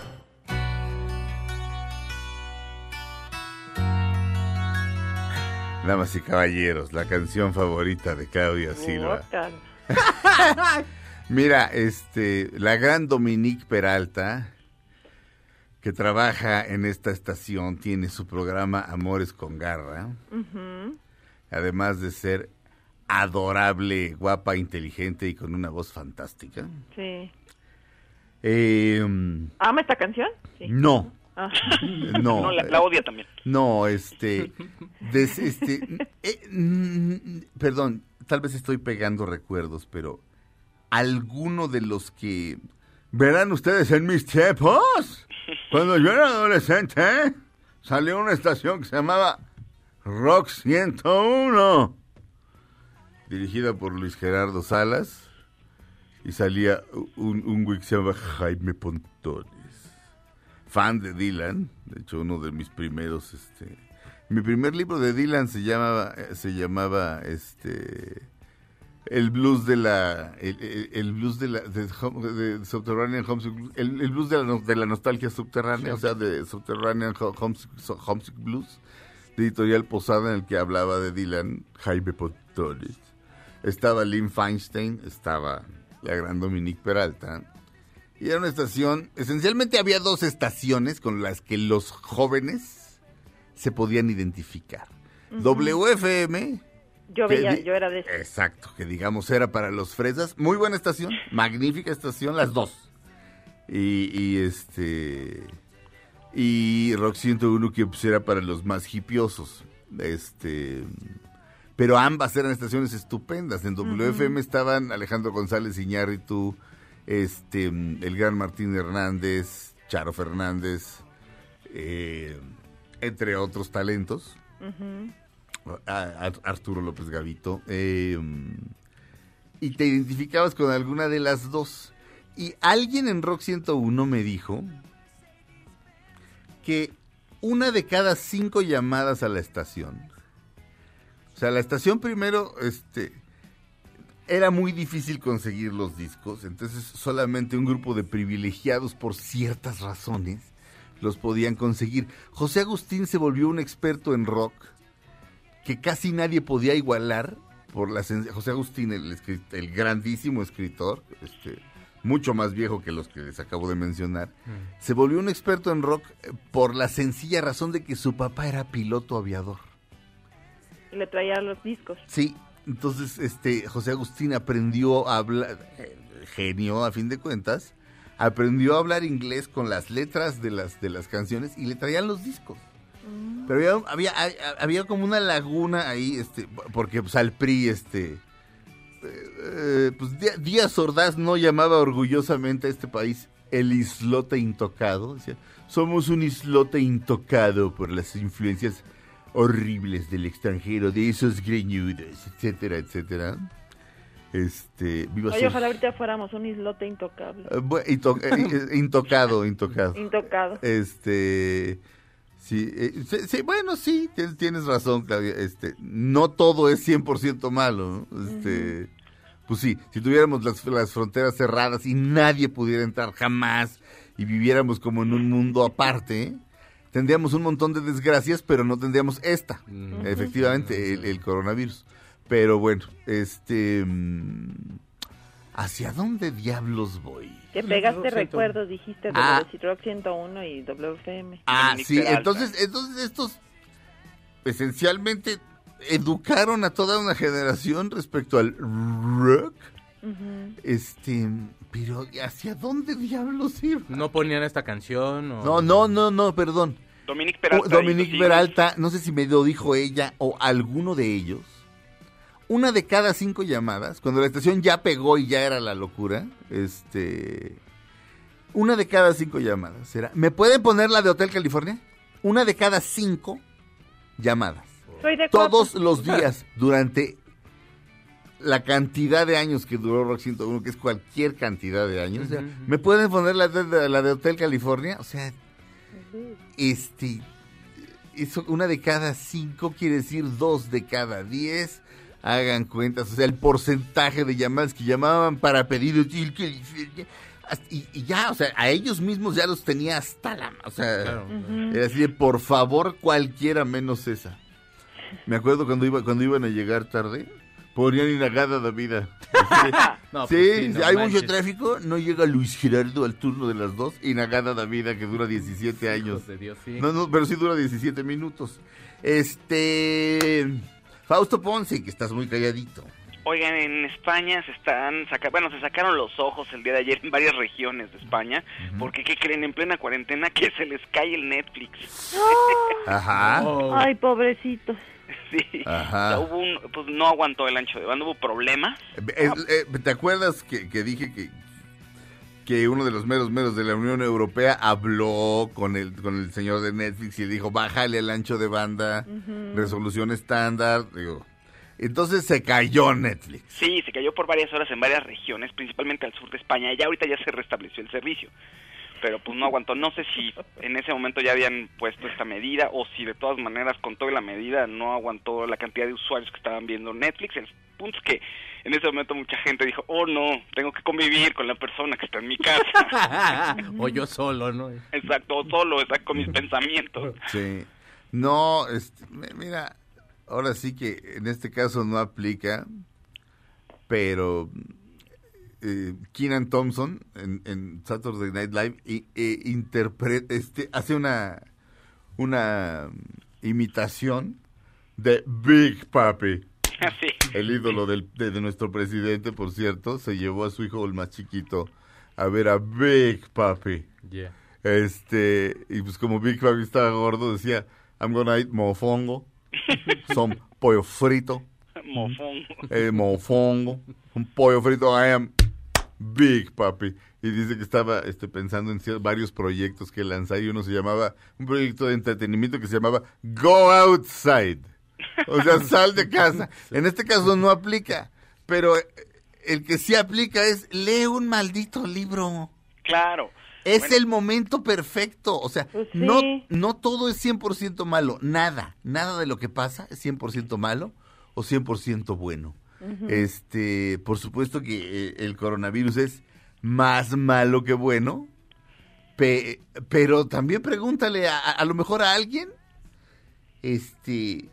Damas y caballeros, la canción favorita de Claudia Silva. [laughs] Mira, este, la gran Dominique Peralta, que trabaja en esta estación, tiene su programa Amores con Garra, además de ser adorable, guapa, inteligente y con una voz fantástica. Sí. Eh, ¿Ama esta canción? Sí. no, Ah. [laughs] no. No, la, la odia también. No, este, des- este, [laughs] eh, mm, perdón, tal vez estoy pegando recuerdos, pero alguno de los que verán ustedes en mis tiempos? Cuando yo era adolescente, salió una estación que se llamaba Rock 101, dirigida por Luis Gerardo Salas, y salía un, un güey que se llama Jaime Pontones, fan de Dylan, de hecho uno de mis primeros, este, mi primer libro de Dylan se llamaba, se llamaba, este, el blues de la el, blues de la de, Subterranean Homesick el, el blues de la, nostalgia subterránea, o sea, de Subterranean Ho- Homesick, Homesick Blues, de editorial Posada, en el que hablaba de Dylan, Jaime Pontones. Estaba Lynn Feinstein, estaba la gran Dominique Peralta. Y era una estación, esencialmente había dos estaciones con las que los jóvenes se podían identificar. WFM, Yo veía, yo era de. Exacto, que digamos era para los fresas. Muy buena estación, [laughs] magnífica estación, las dos. Y, y este. Y Rock 101 que pues, era para los más hipiosos. Este. Pero ambas eran estaciones estupendas. En WFM estaban Alejandro González Iñárritu, este, el gran Martín Hernández, Charo Fernández, eh, entre otros talentos. a- a- Arturo López Gavito, eh, y te identificabas con alguna de las dos. Y alguien en Rock 101 me dijo que una de cada cinco llamadas a la estación, o sea, la estación primero, este, era muy difícil conseguir los discos, entonces solamente un grupo de privilegiados por ciertas razones los podían conseguir. José Agustín se volvió un experto en rock que casi nadie podía igualar por la José Agustín, el, grandísimo escritor, este, mucho más viejo que los que les acabo de mencionar, se volvió un experto en rock eh, por la sencilla razón de que su papá era piloto aviador. Y le traía los discos. Sí, entonces este José Agustín aprendió a hablar, eh, genio a fin de cuentas, aprendió a hablar inglés con las letras de las de las canciones y le traían los discos. Pero había, había, había como una laguna ahí, este, porque pues, al PRI, este, eh, pues Dí- Díaz Ordaz no llamaba orgullosamente a este país el islote intocado. Decía, somos un islote intocado por las influencias horribles del extranjero, de esos greñudos, etcétera, etcétera. Este, viva Oye, ojalá ahorita fuéramos un islote intocable. eh, into- eh, eh, [laughs] intocado, intocado. Intocado. Este, sí, eh, bueno, sí, tienes, razón, Claudia. Este, no todo es 100% malo, ¿no? Este, pues sí, si tuviéramos las, las fronteras cerradas y nadie pudiera entrar jamás y viviéramos como en un mundo aparte, tendríamos un montón de desgracias, pero no tendríamos esta, efectivamente, el, el coronavirus. Pero bueno, este, mm, ¿hacia dónde diablos voy? Que pegaste Rock 101. recuerdos, dijiste, de Ah. de Rock 101 y WFM. Ah, sí, Peralta. entonces, entonces estos esencialmente educaron a toda una generación respecto al rock. Este, pero ¿hacia dónde diablos iba? No ponían esta canción o... No, no, no, no, perdón. Dominique Peralta. Dominique Peralta, no sé si me lo dijo ella o alguno de ellos. Una de cada cinco llamadas, cuando la estación ya pegó y ya era la locura, este, una de cada cinco llamadas era, ¿me pueden poner la de Hotel California? Una de cada cinco llamadas. Soy de Todos los días durante la cantidad de años que duró Rock 101, que es cualquier cantidad de años. o sea, Ujú. ¿Me pueden poner la de, la de Hotel California? O sea, este, eso, una de cada cinco quiere decir dos de cada diez. Hagan cuentas, o sea, el porcentaje de llamadas que llamaban para pedir Hotel California. hasta- Y, y ya, o sea, a ellos mismos ya los tenía hasta la... O sea, Claro. era así de, por favor, cualquiera menos esa. Me acuerdo cuando iba cuando iban a llegar tarde, ponían inagada la vida. [laughs] De, No, sí, pues sí, no hay mucho tráfico, no llega Luis Gerardo al turno de las dos, inagada la vida que dura 17 años. Hijos de Dios, sí. No, no, pero sí dura 17 minutos. Este... Fausto Ponce, que estás muy calladito. Oigan, en España se están saca bueno, se sacaron los ojos el día de ayer en varias regiones de España, porque ¿qué creen? En plena cuarentena que se les cae el Netflix. [laughs] Ajá. Oh. Ay, pobrecitos. Sí. Ajá. O sea, hubo un, pues no aguantó el ancho de banda, hubo problemas. Eh, eh, ¿Te acuerdas que, que dije que, que uno de los meros meros de la Unión Europea habló con el, con el señor de Netflix y le dijo, bájale el ancho de banda, resolución estándar? Digo, entonces se cayó Netflix. Sí, se cayó por varias horas en varias regiones, principalmente al sur de España. Ya ahorita ya se restableció el servicio. Pero pues no aguantó. No sé si en ese momento ya habían puesto esta medida o si de todas maneras con toda la medida no aguantó la cantidad de usuarios que estaban viendo Netflix. El punto es que en ese momento mucha gente dijo, oh no, tengo que convivir con la persona que está en mi casa. [laughs] o yo solo, ¿no? exacto, o solo, exacto, con mis pensamientos. Sí. No, este, mi- mira, ahora sí que en este caso no aplica, pero eh, Keenan Thompson en, en Saturday Night Live y, e interpreta, este, hace una, una imitación de Big Papi. [laughs] Sí. El ídolo del, de, de nuestro presidente, por cierto, se llevó a su hijo el más chiquito a ver a Big Papi. Yeah. Este, y pues como Big Papi estaba gordo, decía, I'm gonna eat mofongo, [laughs] son pollo frito, Mofón. eh, mofongo, un pollo frito, I am Big Papi. Y dice que estaba este, pensando en cier- varios proyectos que lanzar y uno se llamaba, un proyecto de entretenimiento que se llamaba Go Outside. O sea, [laughs] sal de casa. En este caso no aplica, pero eh, el que sí aplica es lee un maldito libro. Claro. Es Bueno. el momento perfecto. O sea, Pues sí. no, no todo es 100% malo. Nada, nada de lo que pasa es 100% malo o 100% bueno. Este, por supuesto que eh, el coronavirus es más malo que bueno, pe- pero también pregúntale a, a- a lo mejor a alguien, este,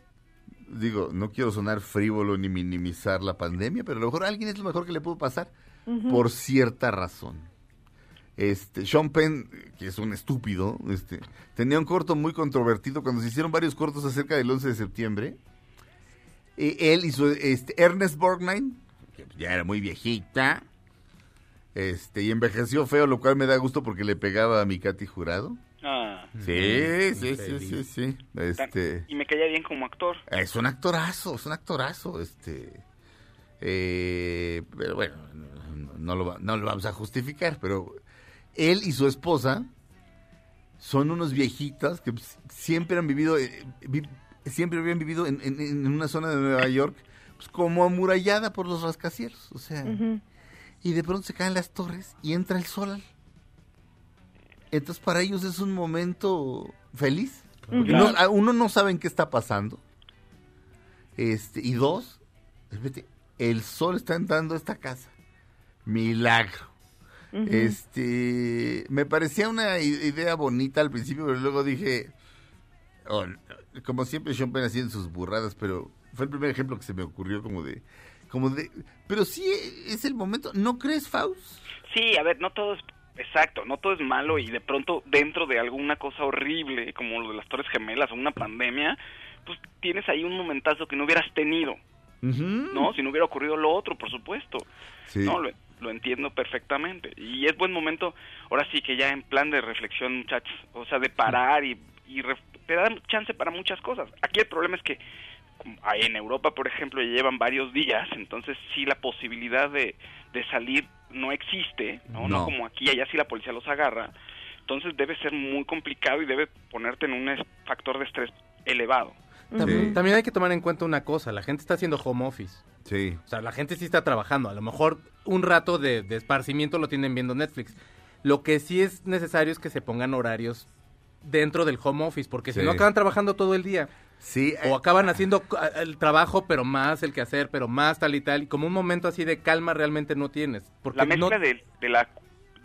digo, no quiero sonar frívolo ni minimizar la pandemia, pero a lo mejor a alguien es lo mejor que le pudo pasar por cierta razón. Este, Sean Penn, que es un estúpido, este, tenía un corto muy controvertido cuando se hicieron varios cortos acerca del 11 de septiembre. Eh, él y su, este, Ernest Borgnine, que ya era muy viejita, este, y envejeció feo, lo cual me da gusto porque le pegaba a mi Katy Jurado. Ah, Sí, sí, sí, feliz. sí, sí. Este, y me caía bien como actor. es un actorazo, es un actorazo, este. eh, pero bueno, no, lo, va- no lo vamos a justificar, pero él y su esposa son unos viejitas que pues, siempre han vivido, eh, vi- siempre habían vivido en, en- en una zona de Nueva York, pues como amurallada por los rascacielos, o sea, y de pronto se caen las torres y entra el sol. Entonces para ellos es un momento feliz. Porque no- uno no sabe en qué está pasando. Este, y dos, el sol está entrando a esta casa. Milagro. Este, me parecía una idea bonita al principio, pero luego dije, oh, como siempre Sean Penn haciendo sus burradas, pero fue el primer ejemplo que se me ocurrió como de, como de, pero sí es el momento, ¿no crees, Faust? Sí, a ver, no todo es exacto, no todo es malo y de pronto dentro de alguna cosa horrible como lo de las Torres Gemelas o una pandemia, pues tienes ahí un momentazo que no hubieras tenido, ¿no? Si no hubiera ocurrido lo otro, por supuesto. Sí. No, lo, lo entiendo perfectamente. Y es buen momento, ahora sí que ya en plan de reflexión, muchachos, o sea, de parar y, y ref- te dan chance para muchas cosas. Aquí el problema es que ahí en Europa, por ejemplo, ya llevan varios días, entonces sí la posibilidad de, de salir no existe, ¿no? No. No como aquí, allá sí la policía los agarra. Entonces debe ser muy complicado y debe ponerte en un factor de estrés elevado. También, Sí. también hay que tomar en cuenta una cosa, la gente está haciendo home office. Sí. O sea, la gente sí está trabajando. A lo mejor un rato de, de esparcimiento lo tienen viendo Netflix. Lo que sí es necesario es que se pongan horarios dentro del home office, porque Sí. si no acaban trabajando todo el día. Sí, O acaban haciendo el trabajo, pero más el que hacer, pero más tal y tal. Y como un momento así de calma realmente no tienes. Porque la mezcla no- de, de la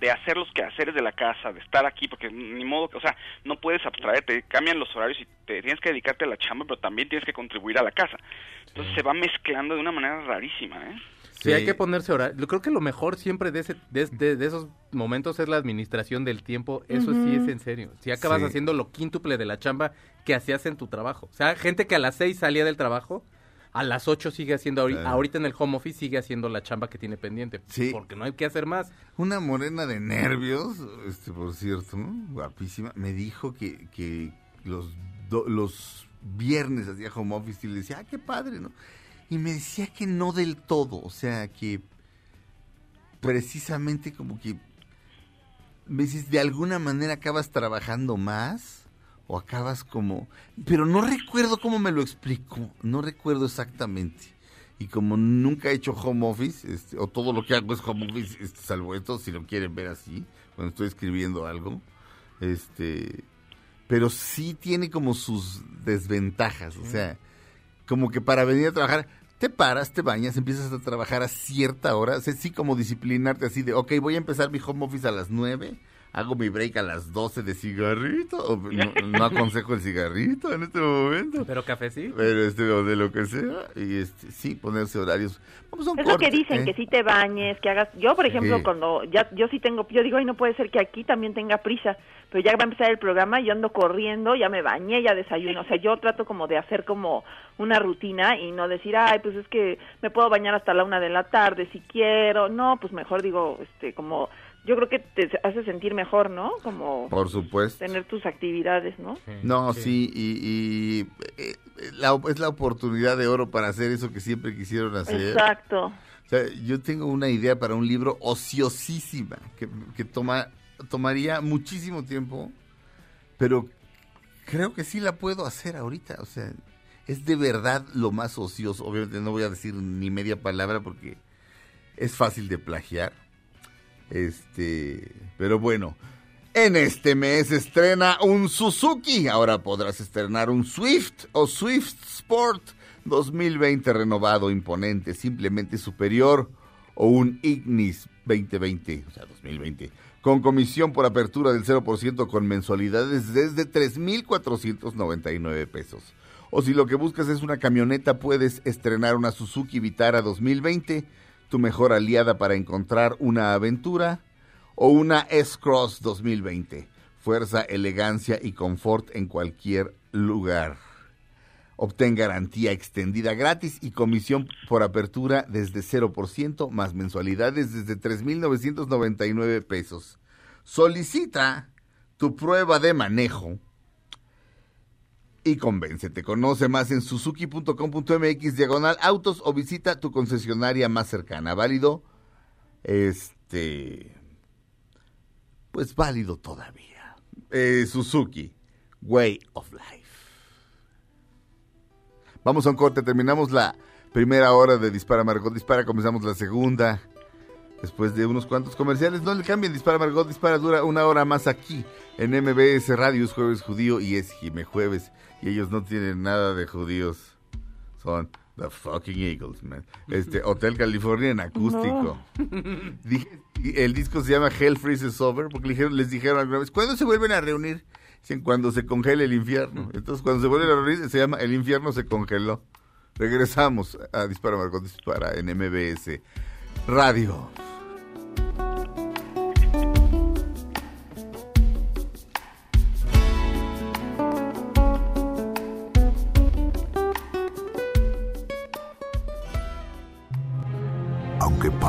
de hacer los quehaceres de la casa, de estar aquí, porque ni modo, o sea, no puedes abstraerte, cambian los horarios y te tienes que dedicarte a la chamba, pero también tienes que contribuir a la casa. Entonces se va mezclando de una manera rarísima, ¿eh? Sí, hay que ponerse horario. Yo creo que lo mejor siempre de, ese, de, de- de esos momentos es la administración del tiempo. Eso sí es en serio. Si acabas Sí. haciendo lo quíntuple de la chamba que hacías en tu trabajo. O sea, gente que a las seis salía del trabajo, a las ocho sigue haciendo, ahori- Claro. ahorita en el home office sigue haciendo la chamba que tiene pendiente. Sí. Porque no hay que hacer más. Una morena de nervios, este por cierto, ¿no? guapísima, me dijo que, que los, do- los viernes hacía home office y le decía, ah, qué padre, ¿no? Y me decía que no del todo, o sea, que precisamente como que, me dices, de alguna manera acabas trabajando más o acabas como... Pero no recuerdo cómo me lo explicó, no recuerdo exactamente. Y como nunca he hecho home office, este, o todo lo que hago es home office, este, salvo esto, si lo quieren ver así, cuando estoy escribiendo algo, este... Pero sí tiene como sus desventajas, o sea, como que para venir a trabajar, te paras, te bañas, empiezas a trabajar a cierta hora, o sea, sí como disciplinarte así de, ok, voy a empezar mi home office a las 9, hago mi break a las 12 de cigarrito, o [laughs] no, no aconsejo el cigarrito en este momento. Pero café sí. Pero este, o de lo que sea, y este, sí, ponerse horarios. Vamos a un Es lo que dicen, ¿eh? que sí te bañes, que hagas... Yo, por ejemplo, Sí. cuando ya yo sí tengo... Yo digo, ay, no puede ser que aquí también tenga prisa, pero ya va a empezar el programa, yo ando corriendo, ya me bañé, ya desayuno. O sea, yo trato como de hacer como una rutina y no decir, ay, pues es que me puedo bañar hasta la una de la tarde si quiero. No, pues mejor digo, este, como... Yo creo que te hace sentir mejor, ¿no? Como Por supuesto. tener tus actividades, ¿no? No, sí, y, y, eh, la- es la oportunidad de oro para hacer eso que siempre quisieron hacer. Exacto. O sea, yo tengo una idea para un libro ociosísima que, que toma, tomaría muchísimo tiempo, pero creo que sí la puedo hacer ahorita. O sea, es de verdad lo más ocioso. Obviamente no voy a decir ni media palabra porque es fácil de plagiar. Este, pero bueno, en este mes estrena un Suzuki. Ahora podrás estrenar un Swift o Swift Sport 2020 renovado, imponente, simplemente superior o un Ignis 2020, o sea, 2020, con comisión por apertura del 0% con mensualidades desde 3.499 pesos. O si lo que buscas es una camioneta, puedes estrenar una Suzuki Vitara 2020, tu mejor aliada para encontrar una aventura, o una S-Cross 2020. Fuerza, elegancia y confort en cualquier lugar. Obtén garantía extendida gratis y comisión por apertura desde 0% más mensualidades desde 3.999 pesos. Solicita tu prueba de manejo y convéncete. Conoce más en suzuki.com.mx diagonal autos o visita tu concesionaria más cercana. Válido, este, pues válido todavía. Eh, Suzuki, Way of Life. Vamos a un corte, terminamos la primera hora de Dispara Margot Dispara, comenzamos la segunda. Después de unos cuantos comerciales, no le cambien, Dispara Margot Dispara dura una hora más aquí en MBS Radio, es jueves judío y es Jime Jueves. Y ellos no tienen nada de judíos. Son the fucking Eagles, man. Este, [laughs] Hotel California en acústico. [laughs] Dije- el disco se llama Hell Freezes Over porque le dijeron- les dijeron alguna vez, ¿cuándo se vuelven a reunir? Dicen, cuando se congele el infierno. Entonces, cuando se vuelven a reunir, se llama El infierno se congeló. Regresamos a Dispara Margot Dispara en MBS Radio.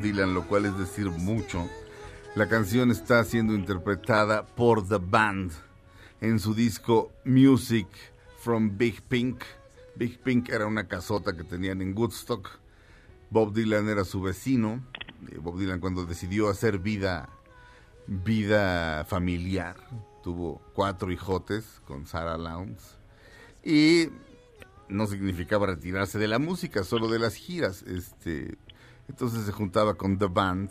Dylan, lo cual es decir mucho. La canción está siendo interpretada por The Band en su disco Music from Big Pink. Big Pink era una casota que tenían en Woodstock. Bob Dylan era su vecino. Eh, Bob Dylan cuando decidió hacer vida vida familiar, tuvo cuatro hijotes con Sarah Lowndes y no significaba retirarse de la música, solo de las giras. Este, entonces se juntaba con The Band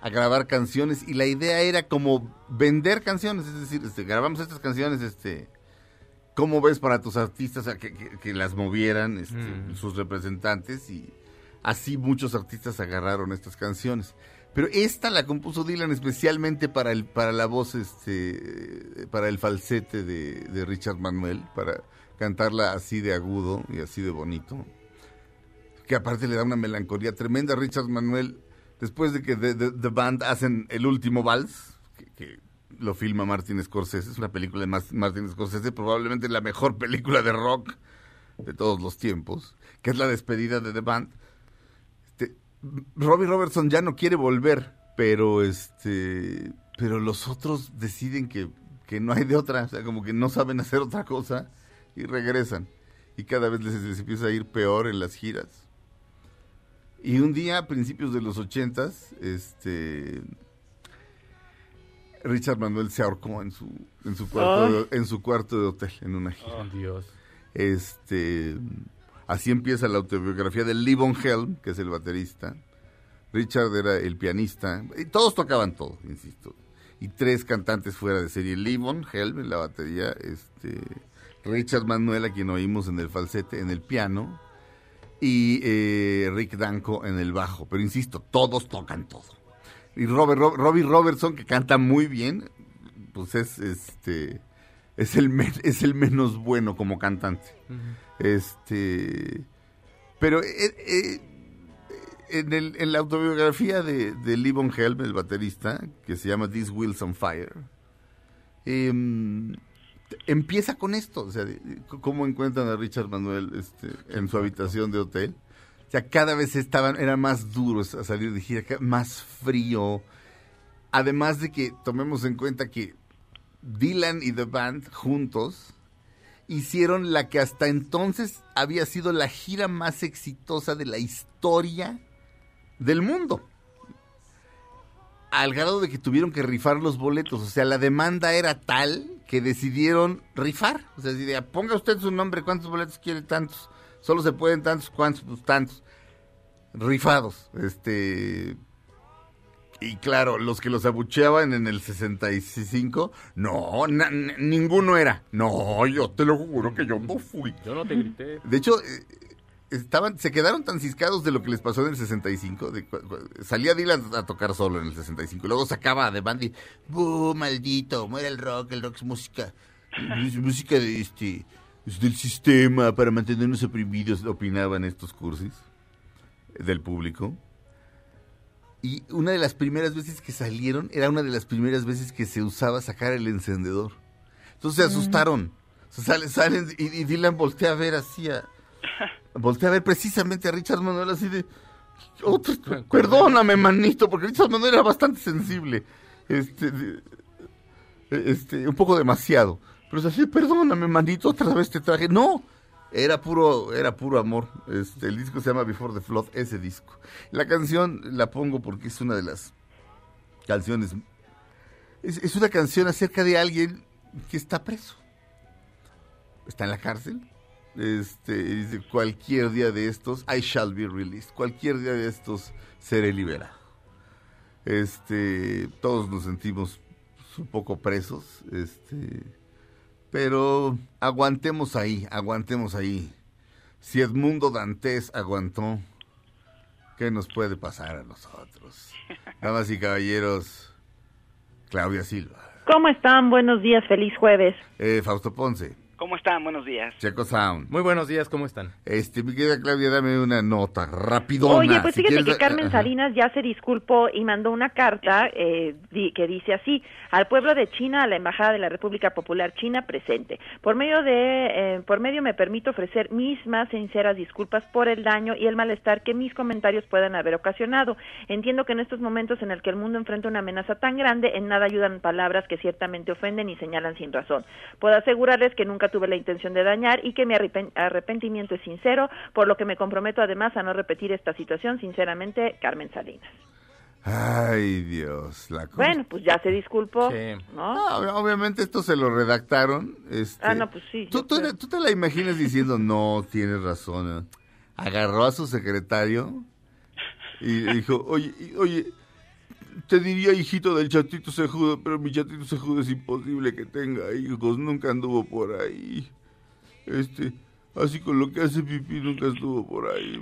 a grabar canciones y la idea era como vender canciones, es decir, este, grabamos estas canciones, este, ¿cómo ves para tus artistas que, que, las movieran este, mm. sus representantes? Y así muchos artistas agarraron estas canciones. Pero esta la compuso Dylan especialmente para el para la voz este para el falsete de, de Richard Manuel para cantarla así de agudo y así de bonito. Que aparte le da una melancolía tremenda. Richard Manuel, después de que The, Band hacen el último vals, que, lo filma Martin Scorsese, es una película de Martin Scorsese, probablemente la mejor película de rock de todos los tiempos, que es la despedida de The Band. Este, Robbie Robertson ya no quiere volver, pero este pero los otros deciden que, que no hay de otra, o sea, como que no saben hacer otra cosa y regresan. Y cada vez les, empieza a ir peor en las giras. Y un día, a principios de los ochentas, este, Richard Manuel se ahorcó en su, en su cuarto, de, en su cuarto de hotel, en una gira. Oh, Dios. Este, así empieza la autobiografía de Livon Helm, que es el baterista. Richard era el pianista. Y todos tocaban todo, insisto. Y tres cantantes fuera de serie. Livon Helm en la batería, este, Richard Manuel, a quien oímos en el falsete, en el piano, y eh, Rick Danko en el bajo. Pero insisto, todos tocan todo. Y Robert, Robbie Robertson, que canta muy bien, pues es este es el [laughs] es el menos bueno como cantante. Este pero eh, eh, en, el, en la autobiografía de, de Livon Helm, el baterista, que se llama This Wheels on Fire, eh, empieza con esto, o sea, cómo encuentran a Richard Manuel este, en su habitación de hotel. O sea, cada vez estaban, era más duros a salir de gira, más frío. Además de que tomemos en cuenta que Dylan y The Band juntos hicieron la que hasta entonces había sido la gira más exitosa de la historia del mundo. Al grado de que tuvieron que rifar los boletos. O sea, la demanda era tal que decidieron rifar. O sea, ponga usted su nombre, ¿cuántos boletos quiere? Tantos. Solo se pueden tantos, ¿cuántos? Pues tantos. Rifados. Este. Y claro, los que los abucheaban en el 65, no, ninguno era. No, yo te lo juro que yo no fui. Yo no te grité. De hecho, eh, estaban, se quedaron tan ciscados de lo que les pasó en el 65. De, salía Dylan a tocar solo en el 65. Luego sacaba de Bandy, ¡buh, maldito! Muere el rock, el rock es música. música de este, del sistema para mantenernos oprimidos, opinaban estos cursis del público. Y una de las primeras veces que salieron era una de las primeras veces que se usaba sacar el encendedor. Entonces se asustaron. salen, salen y, y Dylan voltea a ver así a, [laughs] volteé a ver precisamente a Richard Manuel así de... perdóname, manito, porque Richard Manuel era bastante sensible. Este, este, un poco demasiado. Pero es así, perdóname, manito, otra vez te traje. No, era puro, era puro amor. Este, el disco se llama Before the Flood, ese disco. La canción la pongo porque es una de las canciones. Es, es una canción acerca de alguien que está preso. Está en la cárcel este, dice, cualquier día de estos, I shall be released. Cualquier día de estos seré liberado. Este, todos nos sentimos un poco presos, este, pero aguantemos ahí, aguantemos ahí. Si Edmundo Dantes aguantó, ¿qué nos puede pasar a nosotros? [laughs] Damas y caballeros, Claudia Silva. ¿Cómo están? Buenos días, feliz jueves. Eh, Fausto Ponce. ¿Cómo están? Buenos días. Checo Sound. Muy buenos días, ¿cómo están? Este, mi querida Claudia, dame una nota rapidona. Oye, pues Si fíjate quieres- que Carmen. Salinas ya se disculpó y mandó una carta eh, di- que dice así, al pueblo de China, a la Embajada de la República Popular China presente. Por medio de, eh, por medio me permito ofrecer mis más sinceras disculpas por el daño y el malestar que mis comentarios puedan haber ocasionado. Entiendo que en estos momentos en el que el mundo enfrenta una amenaza tan grande, en nada ayudan palabras que ciertamente ofenden y señalan sin razón. Puedo asegurarles que nunca tuve la intención de dañar y que mi arrepen- arrepentimiento es sincero, por lo que me comprometo además a no repetir esta situación, sinceramente, Carmen Salinas. Ay, Dios. La cosa- Bueno, pues ya se disculpó, Sí. ¿no? No, ob- obviamente esto se lo redactaron. Este, Ah, no, pues sí, ¿Tú, tú- tú te la imaginas diciendo, [laughs] no, tienes razón. eh". Agarró a su secretario y le dijo, oye, oye, te diría hijito del chatito sejudo, pero mi chatito sejudo es imposible que tenga hijos, nunca anduvo por ahí. Este, así con lo que hace pipí nunca estuvo por ahí.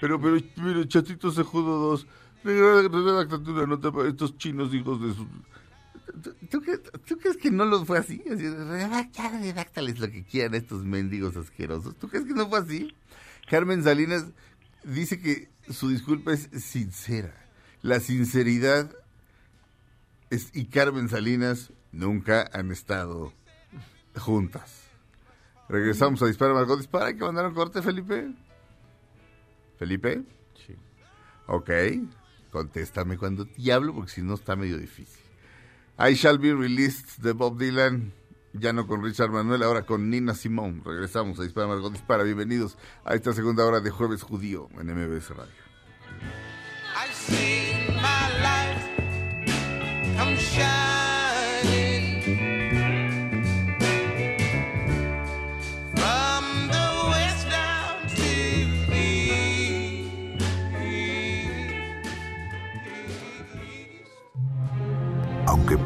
Pero, pero, pero chatito sejudo 2, redáctate una nota para estos chinos hijos de su... ¿Tú, crees, que no lo fue así? Así, "Ah, ya redáctales lo que quieran estos mendigos asquerosos. ¿Tú crees que no fue así? Carmen Salinas dice que su disculpa es sincera. La sinceridad es, y Carmen Salinas nunca han estado juntas. Regresamos a Dispara Margot Dispara. ¿Hay que mandar un corte, Felipe? ¿Felipe? Sí. Ok. Contéstame cuando te hablo porque si no está medio difícil. I Shall Be Released de Bob Dylan. Ya no con Richard Manuel, ahora con Nina Simone. Regresamos a Dispara Margot Dispara. Bienvenidos a esta segunda hora de Jueves Judío en MBS Radio.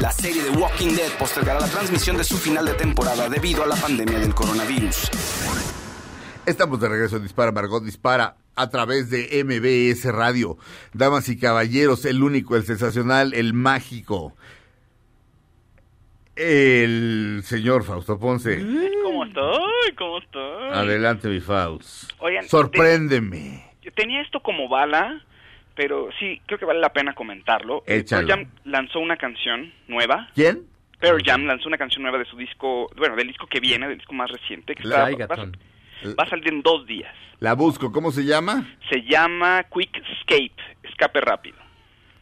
La serie de Walking Dead postergará la transmisión de su final de temporada debido a la pandemia del coronavirus. Estamos de regreso en Dispara Margot Dispara a través de MBS Radio. Damas y caballeros, el único, el sensacional, el mágico. El señor Fausto Ponce. ¿Cómo estoy? ¿Cómo estoy? Adelante, mi Faust. Oigan, Sorpréndeme. Yo tenía esto como bala, pero sí, creo que vale la pena comentarlo. Eh, Échalo. Pearl Jam lanzó una canción nueva. ¿Quién? Pearl Jam lanzó una canción nueva de su disco, bueno, del disco que viene, del disco más reciente, que está, va, va a salir en dos días. La busco. ¿Cómo se llama? Se llama Quick Escape, escape rápido.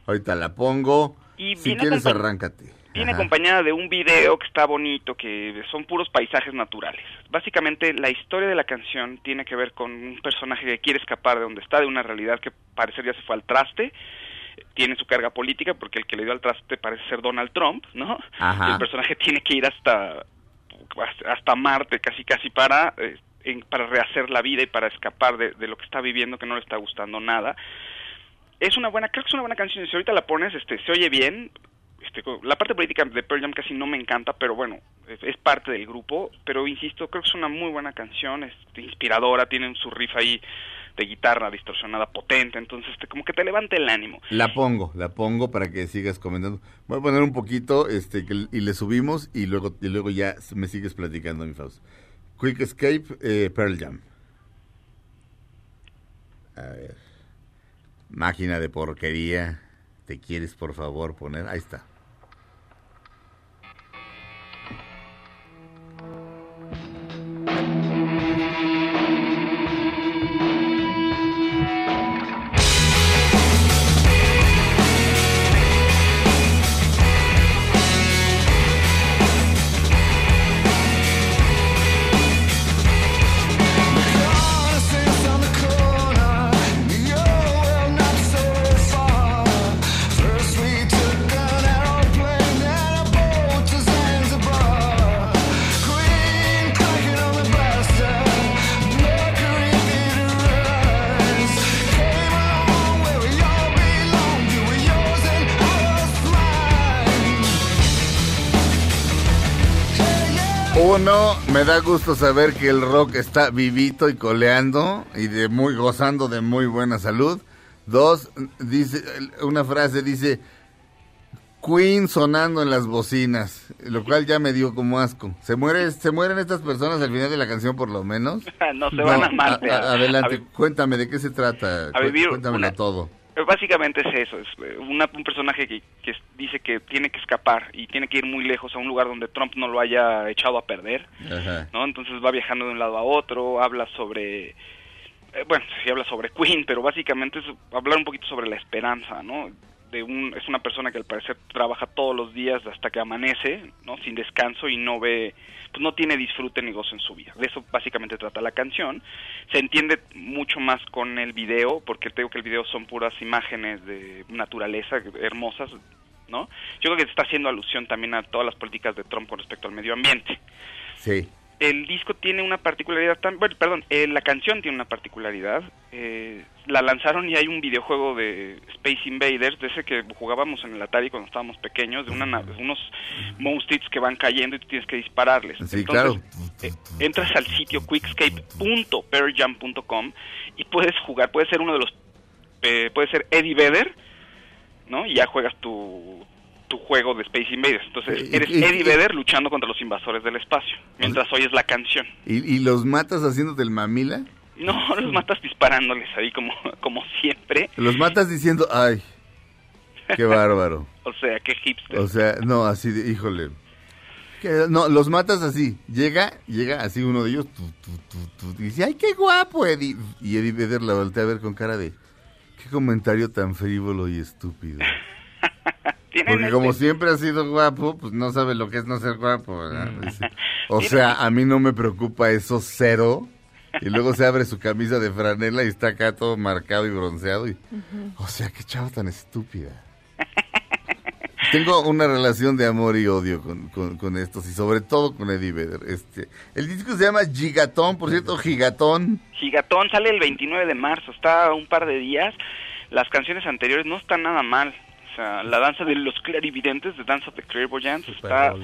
Ahorita la pongo. Y si quieres, arráncate. Viene Ajá. acompañada de un video que está bonito, que son puros paisajes naturales. Básicamente, la historia de la canción tiene que ver con un personaje que quiere escapar de donde está, de una realidad que parecer ya se fue al traste. Tiene su carga política, porque el que le dio al traste parece ser Donald Trump, ¿no? Ajá. Y el personaje tiene que ir hasta, hasta Marte, casi casi para, eh, en- para rehacer la vida y para escapar de, de lo que está viviendo, que no le está gustando nada es una buena, creo que es una buena canción. Si ahorita la pones, este, se oye bien. Este, la parte política de Pearl Jam casi no me encanta, pero bueno, es, parte del grupo. Pero insisto, creo que es una muy buena canción, es inspiradora, tienen su riff ahí de guitarra distorsionada potente, entonces este, como que te levanta el ánimo. La pongo, la pongo para que sigas comentando. Voy a poner un poquito este y le subimos y luego y luego ya me sigues platicando, mi Faust. Quick Escape, eh, Pearl Jam. A ver. Máquina de porquería. ¿Te quieres, por favor, poner? Ahí está. Me da gusto saber que el rock está vivito y coleando y de muy gozando de muy buena salud. Dos, dice una frase dice Queen sonando en las bocinas, lo cual ya me dio como asco. ¿Se muere se mueren estas personas al final de la canción por lo menos? [laughs] no se van a Marte. adelante, cuéntame de qué se trata. A vivir Cuéntamelo todo. Básicamente es eso, es eh, un personaje que, que, dice que tiene que escapar y tiene que ir muy lejos a un lugar donde Trump no lo haya echado a perder, ¿no? Entonces va viajando de un lado a otro, habla sobre, eh, bueno, sí habla sobre Queen, pero básicamente es hablar un poquito sobre la esperanza, ¿no? De un, es una persona que al parecer trabaja todos los días hasta que amanece, ¿no? Sin descanso y no ve pues no tiene disfrute ni gozo en su vida. De eso básicamente trata la canción. Se entiende mucho más con el video, porque tengo que el video son puras imágenes de naturaleza hermosas, ¿no? Yo creo que está haciendo alusión también a todas las políticas de Trump con respecto al medio ambiente. Sí el disco tiene una particularidad tan, bueno, perdón, eh, la canción tiene una particularidad. Eh, la lanzaron y hay un videojuego de Space Invaders, de ese que jugábamos en el Atari cuando estábamos pequeños, de, una, unos monstruos que van cayendo y tú tienes que dispararles. Sí, claro. Eh, entras al sitio quickscape.perjam.com y puedes jugar, puede ser uno de los, puede ser Eddie Vedder, ¿no? Y ya juegas tu, tu juego de Space Invaders. Entonces, eres Eddie Vedder luchando contra los invasores del espacio, mientras oyes la canción. ¿Y, los matas haciéndote el mamila? No, [laughs] los matas disparándoles ahí como, [laughs] como siempre. Los matas diciendo, ay, qué bárbaro. [laughs] o sea, qué hipster. O sea, no, así de, híjole. no, los matas así. Llega, llega así uno de ellos, y dice, ay, qué guapo, Eddie. Y Eddie Vedder la voltea a ver con cara de, qué comentario tan frívolo y estúpido. Porque como siempre ha sido guapo, pues no sabe lo que es no ser guapo. Mm. [laughs] O sea, a mí no me preocupa eso cero. Y luego se abre su camisa de franela y está acá todo marcado y bronceado. Y, O sea, qué chavo tan estúpida. Tengo una relación de amor y odio con, con, estos y sobre todo con Eddie Vedder. Este, el disco se llama Gigatón, por cierto, Gigatón. Gigatón sale el 29 de marzo, está un par de días. Las canciones anteriores no están nada mal la danza de los clarividentes, de Dance of the Clairvoyants, está...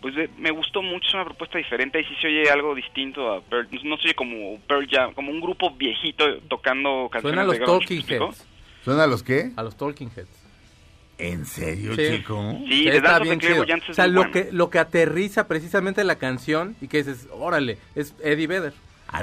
Pues me gustó mucho, es una propuesta diferente, y sí se oye algo distinto a Pearl, no se oye como Pearl Jam, como un grupo viejito tocando canciones Suena a los Talking Heads. ¿Suena a los qué? A los Talking Heads. ¿En serio, chico? Sí, de Dance of the O sea, lo, que, lo que aterriza precisamente la canción y que dices, órale, es Eddie Vedder.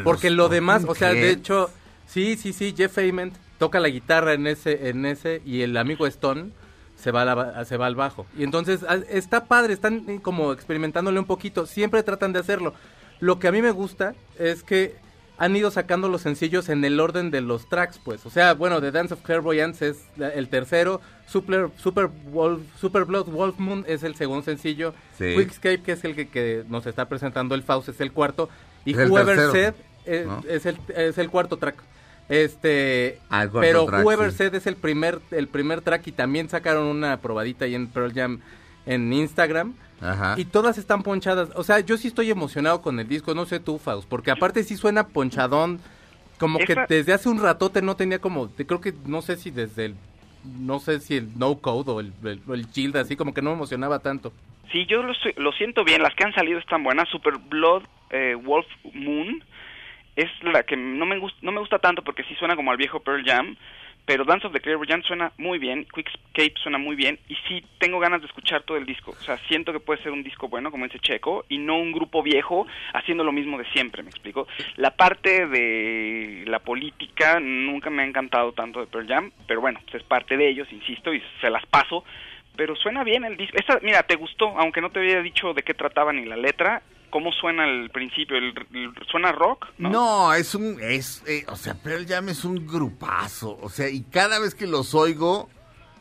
Porque lo demás, o sea, de hecho, sí, sí, sí, Jeff Ament toca la guitarra en ese, en ese y el amigo Stone se va, se va al bajo. Y entonces está padre, están eh, como experimentándole un poquito, siempre tratan de hacerlo. Lo que a mí me gusta es que han ido sacando los sencillos en el orden de los tracks, pues. O sea, bueno, The Dance of Clairvoyance es el tercero, Super, Super, Wolf, Super Blood Wolf Moon es el segundo sencillo, Quickscape, que es el que, nos está presentando el Faust, es el cuarto, y Whoever Said eh, es, el, es el cuarto track. Este, ah, pero Whoever Said es el primer el primer track y también sacaron una probadita ahí en Pearl Jam en Instagram. Y todas están ponchadas. O sea, yo sí estoy emocionado con el disco, no sé tú, Faust, porque aparte sí suena ponchadón. Como que desde hace un ratote no tenía como, creo que no sé si desde el, no sé si el No Code o el, el, así como que no me emocionaba tanto. Sí, yo lo, lo siento bien, las que han salido están buenas. Super Blood, eh, Wolf Moon, es la que no me, gusta, no me gusta tanto porque sí suena como al viejo Pearl Jam, pero Dance of the Jam suena muy bien, Quickscape suena muy bien y sí tengo ganas de escuchar todo el disco. O sea, siento que puede ser un disco bueno, como dice Checo, y no un grupo viejo haciendo lo mismo de siempre, ¿me explico? La parte de la política nunca me ha encantado tanto de Pearl Jam, pero bueno, pues es parte de ellos, insisto, y se las paso. Pero suena bien el disco. mira, te gustó, aunque no te había dicho de qué trataba ni la letra, cómo suena al principio, el, ¿suena rock? No, es un, es, eh, o sea, Pearl Jam es un grupazo, o sea, y cada vez que los oigo,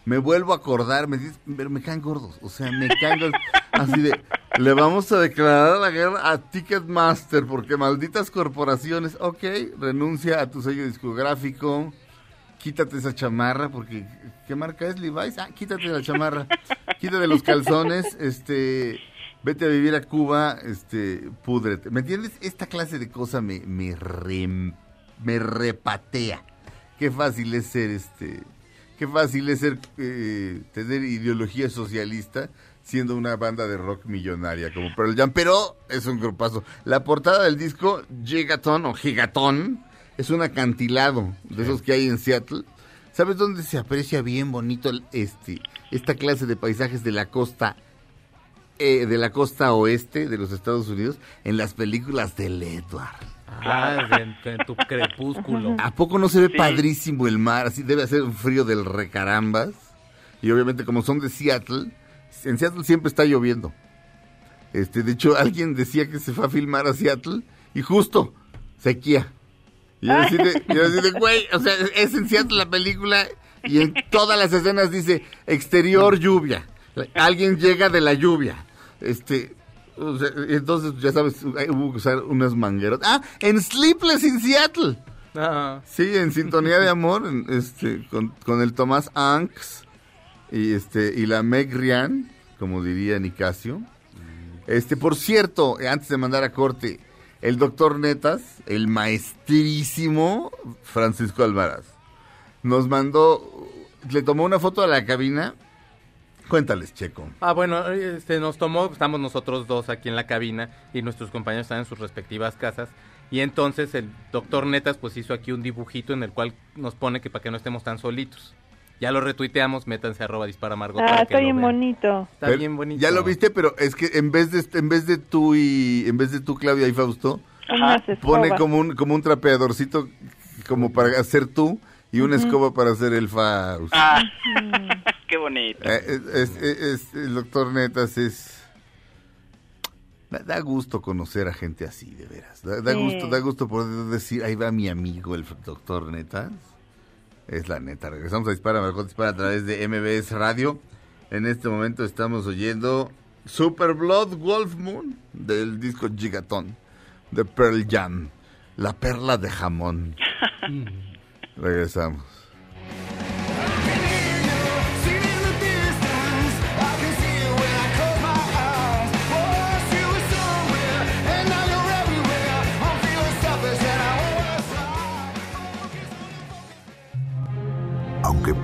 me vuelvo a acordar, me, me caen gordos, o sea, me caen gordos, [laughs] así de, le vamos a declarar la guerra a Ticketmaster, porque malditas corporaciones, ok, renuncia a tu sello discográfico, quítate esa chamarra, porque, ¿qué marca es Levi's? Ah, quítate la chamarra, quítate los calzones, este vete a vivir a Cuba, este, púdrete. ¿Me entiendes? Esta clase de cosa me, me, me repatea. Qué fácil es ser, este, qué fácil es ser, eh, tener ideología socialista siendo una banda de rock millonaria como Pearl Jam, pero es un grupazo. La portada del disco Gigaton o Gigaton es un acantilado de esos que hay en Seattle. ¿Sabes dónde se aprecia bien bonito este esta clase de paisajes de la costa eh, de la costa oeste de los Estados Unidos en las películas del Edward? Ah, en, en tu crepúsculo. ¿A poco no se ve Sí. padrísimo el mar? Así debe hacer un frío del recarambas. Y obviamente como son de Seattle, en Seattle siempre está lloviendo. Este, de hecho, alguien decía que se fue a filmar a Seattle y justo sequía. Y yo así de, yo así de, güey, o sea, es en Seattle la película y en todas las escenas dice exterior lluvia. Alguien llega de la lluvia. Este, o sea, entonces ya sabes, hubo que usar unas mangueras. Ah, en Sleepless in Seattle. Ah, Sí, en sintonía de amor, en, este, con, con el Tomás Anks y este y la Meg Ryan, como diría Nicasio. Este, por cierto, antes de mandar a corte, el doctor Netas, el maestrísimo Francisco Almaraz, nos mandó, le tomó una foto a la cabina. Cuéntales, Checo. Ah, bueno, este, nos tomó, estamos nosotros dos aquí en la cabina y nuestros compañeros están en sus respectivas casas. Y entonces el doctor Netas pues hizo aquí un dibujito en el cual nos pone que para que no estemos tan solitos. Ya lo retuiteamos, métanse a arroba dispara Margot Ah, está bien bonito. Está Pero- bien bonito. Ya lo viste, pero es que en vez de en vez de tú y en vez de tú Claudia y Fausto, pone como un como un trapeadorcito como para hacer tú y una escoba para hacer el Faust. Ah, qué bonito. Eh, es- es- es- es- el doctor Netas es da, da gusto conocer a gente así, de veras. Da, da Sí. gusto, da gusto poder decir, ahí va mi amigo el doctor Netas. Es la neta. Regresamos a Dispara, Margot Dispara a través de MBS Radio. En este momento estamos oyendo Super Blood Wolf Moon del disco Gigaton de Pearl Jam. La perla de jamón. [laughs] Regresamos.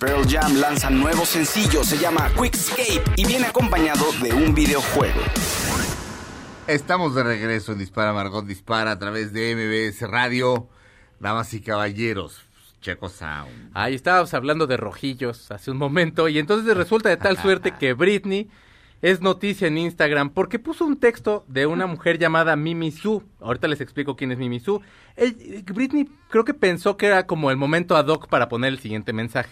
Pearl Jam lanza nuevo sencillo, se llama Quickscape y viene acompañado de un videojuego. Estamos de regreso en Dispara Margot Dispara a través de MBS Radio. Damas y caballeros, Checo Sound. Ahí estábamos hablando de rojillos hace un momento y entonces resulta de tal suerte que Britney es noticia en Instagram porque puso un texto de una mujer llamada Mimi Su. Ahorita les explico quién es Mimi Su. El- Britney creo que pensó que era como el momento ad hoc para poner el siguiente mensaje.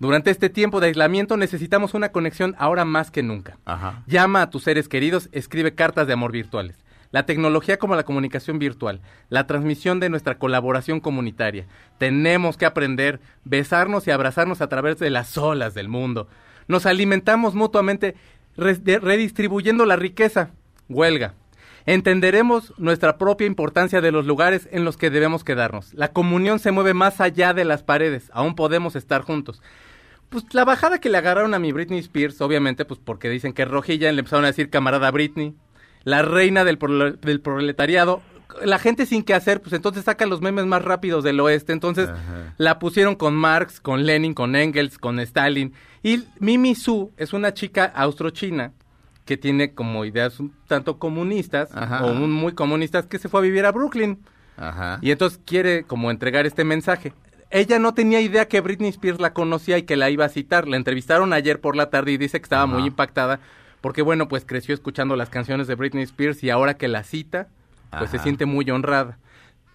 Durante este tiempo de aislamiento necesitamos una conexión ahora más que nunca. Ajá. Llama a tus seres queridos, escribe cartas de amor virtuales. La tecnología como la comunicación virtual, la transmisión de nuestra colaboración comunitaria. Tenemos que aprender, besarnos y abrazarnos a través de las olas del mundo. Nos alimentamos mutuamente redistribuyendo la riqueza. Huelga. Entenderemos nuestra propia importancia de los lugares en los que debemos quedarnos. La comunión se mueve más allá de las paredes. Aún podemos estar juntos pues la bajada que le agarraron a mi Britney Spears, obviamente, pues porque dicen que es rojilla, le empezaron a decir camarada Britney, la reina del, del proletariado. La gente sin qué hacer, pues entonces saca los memes más rápidos del oeste. Entonces Ajá. la pusieron con Marx, con Lenin, con Engels, con Stalin. Y Mimi Su es una chica austrochina que tiene como ideas un tanto comunistas, Ajá. o un- muy comunistas, que se fue a vivir a Brooklyn. Ajá. Y entonces quiere como entregar este mensaje. Ella no tenía idea que Britney Spears la conocía y que la iba a citar. La entrevistaron ayer por la tarde y dice que estaba Ajá. muy impactada porque, bueno, pues creció escuchando las canciones de Britney Spears y ahora que la cita, pues se siente muy honrada.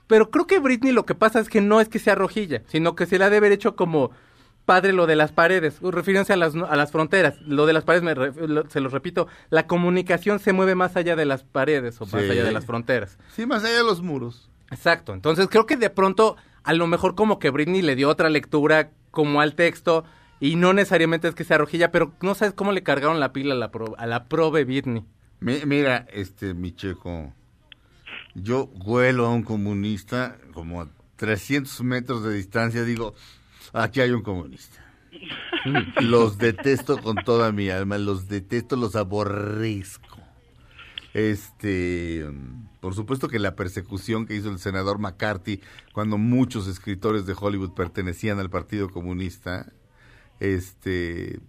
Pero creo que Britney lo que pasa es que no es que sea rojilla, sino que se le ha de haber hecho como padre lo de las paredes, refiriéndose a las, a las fronteras. Lo de las paredes, me lo- se los repito, la comunicación se mueve más allá de las paredes o más Sí. allá de las fronteras. Sí, más allá de los muros. Exacto. Entonces creo que de pronto, a lo mejor como que Britney le dio otra lectura como al texto y no necesariamente es que sea rojilla, pero no sabes cómo le cargaron la pila a la, pro- a la prove Britney. Mi- mira, este, mi checo. yo vuelo a un comunista como a 300 metros de distancia, digo, aquí hay un comunista. [laughs] los detesto con toda mi alma, los detesto, los aborrezco. Este, por supuesto que la persecución que hizo el senador McCarthy cuando muchos escritores de Hollywood pertenecían al Partido Comunista, este,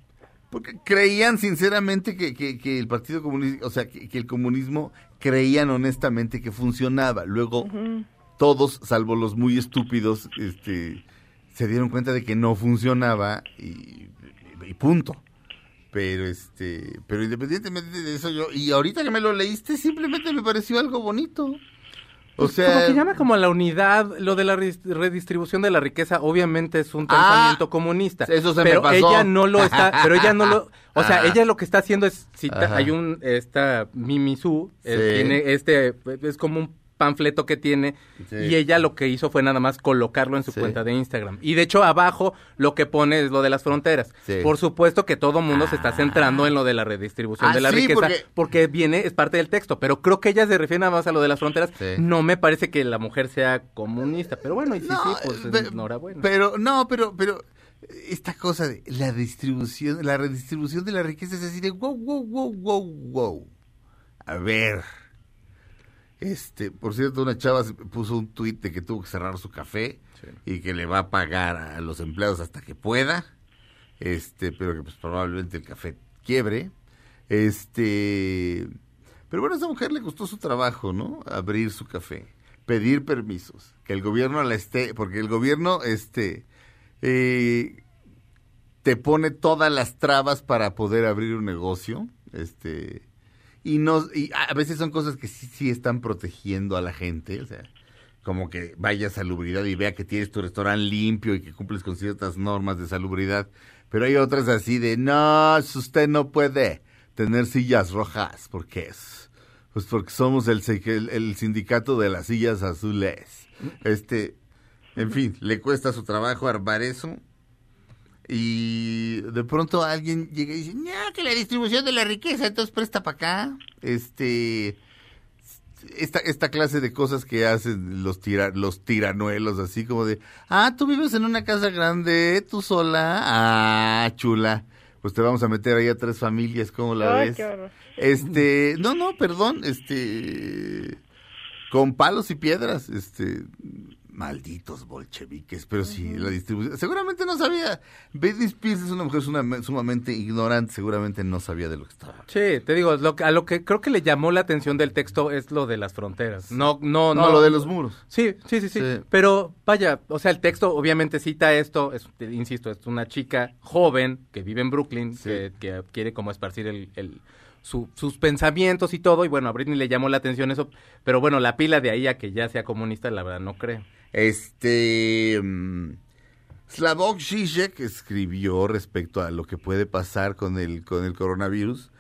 porque creían sinceramente que, que, el Partido Comunista, o sea, que, el comunismo creían honestamente que funcionaba. Luego, todos, salvo los muy estúpidos, este, se dieron cuenta de que no funcionaba y, punto. Pero este, pero independientemente de eso yo y ahorita que me lo leíste simplemente me pareció algo bonito. O pues sea, como que llama como a la unidad, lo de la redistribución de la riqueza, obviamente es un ah, pensamiento comunista. Eso se pero me pasó. ella no lo está, pero ella no lo, o sea, ella lo que está haciendo es cita, hay un esta Mimi Su, tiene este es como un panfleto que tiene y ella lo que hizo fue nada más colocarlo en su cuenta de Instagram. Y de hecho abajo lo que pone es lo de las fronteras. Por supuesto que todo mundo se está centrando en lo de la redistribución ah, de la riqueza porque... viene, es parte del texto, pero creo que ella se refiere nada más a lo de las fronteras. No me parece que la mujer sea comunista, pero bueno, y sí, sí, pues pero, enhorabuena. Pero no, pero pero esta cosa de la distribución, la redistribución de la riqueza es así de wow, wow, wow, wow, wow. A ver, este, por cierto, una chava puso un tuit de que tuvo que cerrar su café y que le va a pagar a los empleados hasta que pueda. Este, pero que pues probablemente el café quiebre. Este, pero bueno, a esa mujer le costó su trabajo, ¿no? Abrir su café, pedir permisos, que el gobierno la esté, porque el gobierno, este, eh, te pone todas las trabas para poder abrir un negocio, este, y no y a veces son cosas que sí, sí están protegiendo a la gente, o sea, como que vaya a salubridad y vea que tienes tu restaurante limpio y que cumples con ciertas normas de salubridad, pero hay otras así de, no, usted no puede tener sillas rojas, porque es? Pues porque somos el, el, el sindicato de las sillas azules. Este, en fin, le cuesta su trabajo armar eso y de pronto alguien llega y dice, no, que la distribución de la riqueza, entonces presta para acá. Este, esta, esta clase de cosas que hacen los, tira, los tiranuelos, así como de, ah, tú vives en una casa grande, tú sola, ah, chula. Pues te vamos a meter ahí a tres familias, ¿cómo la ves? Este, no, no, perdón, este, con palos y piedras, este, Malditos bolcheviques, pero sí, la distribución. Seguramente no sabía. Betty Spears es una mujer sumamente ignorante, seguramente no sabía de lo que estaba. Sí, te digo, lo, a lo que creo que le llamó la atención del texto es lo de las fronteras. No, no, no. lo de los muros. Sí, sí, sí, sí, Pero vaya, o sea, el texto obviamente cita esto, es, insisto, es una chica joven que vive en Brooklyn, que, quiere como esparcir el, el sus pensamientos y todo, y bueno, a Britney le llamó la atención eso, pero bueno, la pila de ahí a que ya sea comunista, la verdad no creo. Este. Mm, Slavoj Žižek escribió respecto a lo que puede pasar con el, con el coronavirus.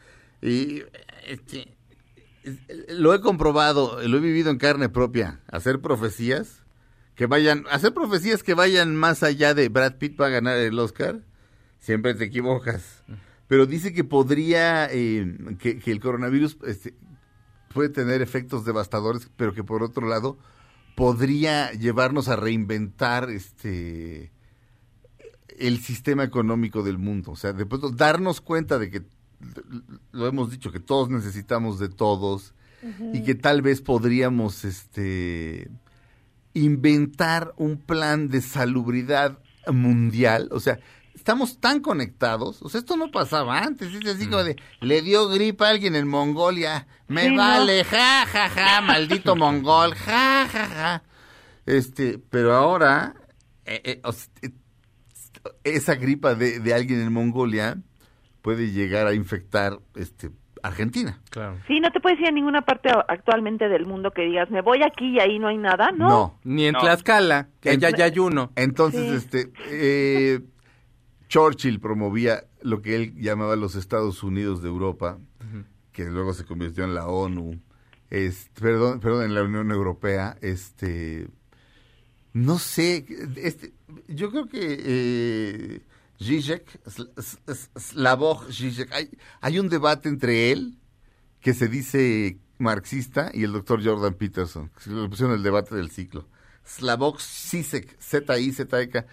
Y este, lo he comprobado, lo he vivido en carne propia. Hacer profecías que vayan, hacer profecías que vayan más allá de Brad Pitt para ganar el Oscar, siempre te equivocas. Pero dice que podría, eh, que, que, el coronavirus este, puede tener efectos devastadores, pero que por otro lado podría llevarnos a reinventar este el sistema económico del mundo. O sea, de pronto darnos cuenta de que, lo hemos dicho, que todos necesitamos de todos y que tal vez podríamos este inventar un plan de salubridad mundial. O sea, estamos tan conectados, o sea, esto no pasaba antes, es así como mm. de, le dio gripa a alguien en Mongolia, me vale, ja, ja, ja, maldito [laughs] mongol, ja, ja, ja. Este, pero ahora, eh, eh, eh, esa gripa de, de, alguien en Mongolia puede llegar a infectar, este, Argentina. Claro. Sí, no te puedes ir a ninguna parte actualmente del mundo que digas, me voy aquí y ahí no hay nada, ¿no? No. Ni en Tlaxcala, que allá ya hay uno. Entonces, este, eh, Churchill promovía lo que él llamaba los Estados Unidos de Europa, que luego se convirtió en la ONU, perdón, perdón, en la Unión Europea, este, no sé, este, yo creo que eh, Zizek, Slavoj Zizek, hay, hay un debate entre él, que se dice marxista y el doctor Jordan Peterson. que Le pusieron el debate del ciclo. Slavoj Zizek, Z-I-Z-E-K.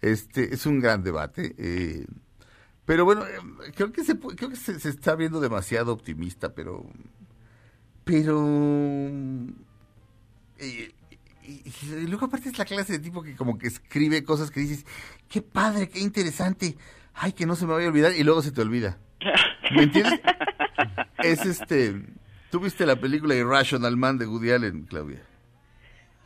Este, es un gran debate. eh, pero bueno, eh, creo que, se, creo que se, se está viendo demasiado optimista, pero... Pero... eh, y, y luego aparte es la clase de tipo que como que escribe cosas que dices, qué padre, qué interesante, ay, que no se me vaya a olvidar, y luego se te olvida. ¿Me entiendes? [laughs] es este... ¿Tú viste la película Irrational Man de Woody Allen, Claudia?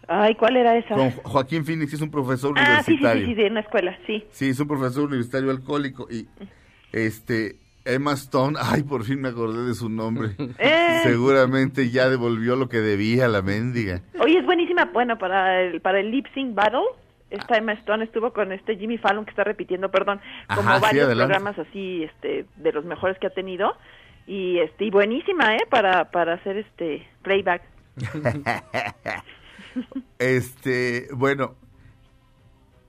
Ay, ¿cuál era esa? Con Jo- Joaquín Phoenix, es un profesor ah, sí, sí, universitario. sí, sí, de una escuela, sí. Sí, es un profesor universitario alcohólico y este Emma Stone, [laughs] ay, por fin me acordé de su nombre. [laughs] Eh. Seguramente ya devolvió lo que debía la mendiga. Oye, es buenísima, bueno, para el, para el lip sync battle, esta Emma Stone estuvo con este Jimmy Fallon que está repitiendo, perdón, como Ajá, varios programas así, este, de los mejores que ha tenido, y este, y buenísima, eh, para, para hacer este playback. [laughs] Este, bueno,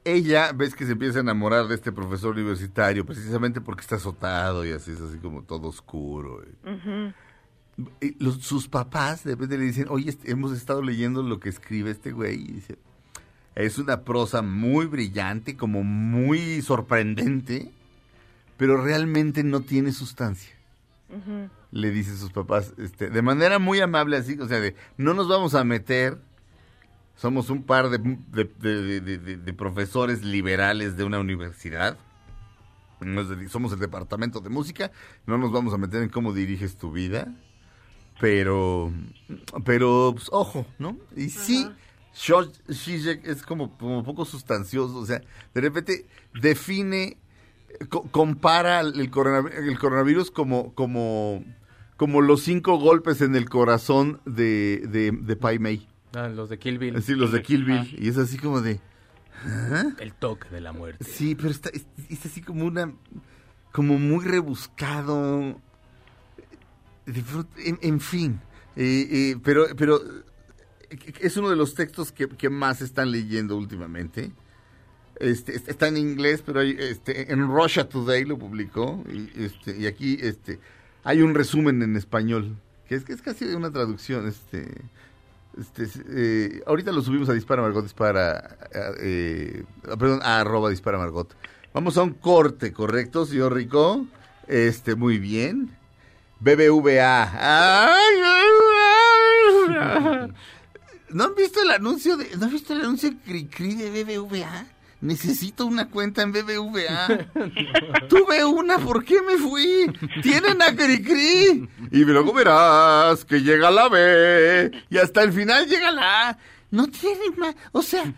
ella ves que se empieza a enamorar de este profesor universitario precisamente porque está azotado y así es así como todo oscuro. y- Ujú. y los- sus papás de repente le dicen, oye, este- hemos estado leyendo lo que escribe este güey. Y dice, es una prosa muy brillante, como muy sorprendente, pero realmente no tiene sustancia. Le dicen sus papás, este, de manera muy amable así, o sea, de, no nos vamos a meter, somos un par de, de- de- de- de- de profesores liberales de una universidad, nos somos el departamento de música, no nos vamos a meter en cómo diriges tu vida, pero, pero, pues, ojo, ¿no? Y sí, Zizek es como, como poco sustancioso, o sea, de repente define, co- compara el coronavirus como, como, como los cinco golpes en el corazón de, de, de Pai Mei, Ah, los de Kill Bill. así los de Kill Bill, y es así como de... ¿ah? El toque de la muerte. Sí, pero está, es, es así como una, como muy rebuscado. En, en fin, eh, eh, pero, pero es uno de los textos que, que más están leyendo últimamente. Este, est- está en inglés, pero hay, este, en Russia Today lo publicó y, este, y aquí este, hay un resumen en español que es, que es casi una traducción. Este, este, eh, ahorita lo subimos a Dispara Margot, Dispara, eh, ah, perdón, a arroba Dispara Margot. Vamos a un corte, ¿correcto, señor Rico? Este, muy bien. BBVA. [laughs] ¿No han visto el anuncio de, no han visto el anuncio de Cricri de BBVA? Necesito una cuenta en BBVA. [laughs] Tuve una, ¿por qué me fui? Tienen a Cricri. Y luego verás que llega la B. Y hasta el final llega la A. No tienen más. O sea,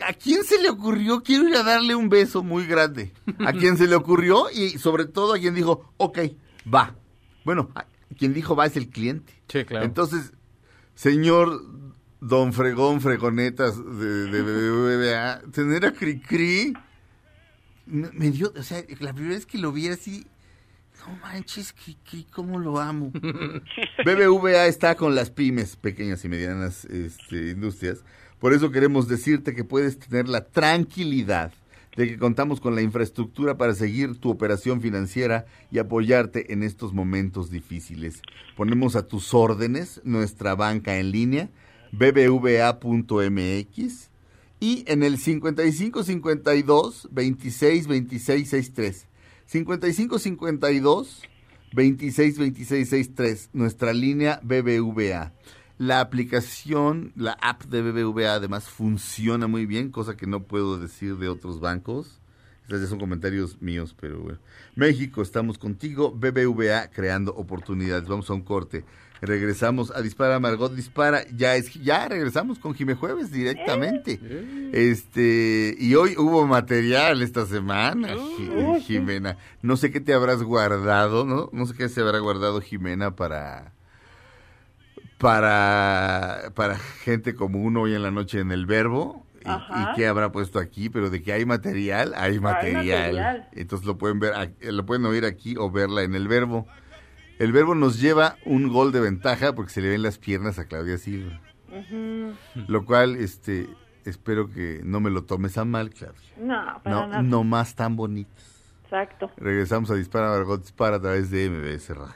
¿a quién se le ocurrió? Quiero ir a darle un beso muy grande. ¿A quién se le ocurrió? Y sobre todo a quien dijo, ok, va. Bueno, quien dijo va es el cliente. Sí, claro. Entonces, señor Don Fregón Fregonetas de, de BBVA, tener a Cricri me, me dio, o sea, la primera vez que lo vi así, no manches, Cricri, cómo lo amo. [laughs] BBVA está con las pymes, pequeñas y medianas este, industrias. Por eso queremos decirte que puedes tener la tranquilidad de que contamos con la infraestructura para seguir tu operación financiera y apoyarte en estos momentos difíciles. Ponemos a tus órdenes nuestra banca en línea, bbva.mx y en el 5552 26 26 63. 5552 26 26 63, nuestra línea BBVA. La aplicación, la app de BBVA además funciona muy bien, cosa que no puedo decir de otros bancos. Estos ya son comentarios míos, pero bueno. México, estamos contigo. BBVA creando oportunidades. Vamos a un corte. Regresamos a Dispara Margot Dispara. Ya es ya regresamos con Jime Jueves directamente. Este, y hoy hubo material esta semana, Ji- Jimena. No sé qué te habrás guardado, ¿no? No sé qué se habrá guardado Jimena para para para gente como uno hoy en la noche en el verbo. Y, qué habrá puesto aquí, pero de que hay material, hay material. material. Entonces lo pueden ver, lo pueden oír aquí o verla en el verbo. El verbo nos lleva un gol de ventaja porque se le ven las piernas a Claudia Silva. Lo cual, este, espero que no me lo tomes a mal, Claudia. No, para no, nada. no más tan bonito. Exacto. Regresamos a Dispara Margot Dispara a través de MBS Radio.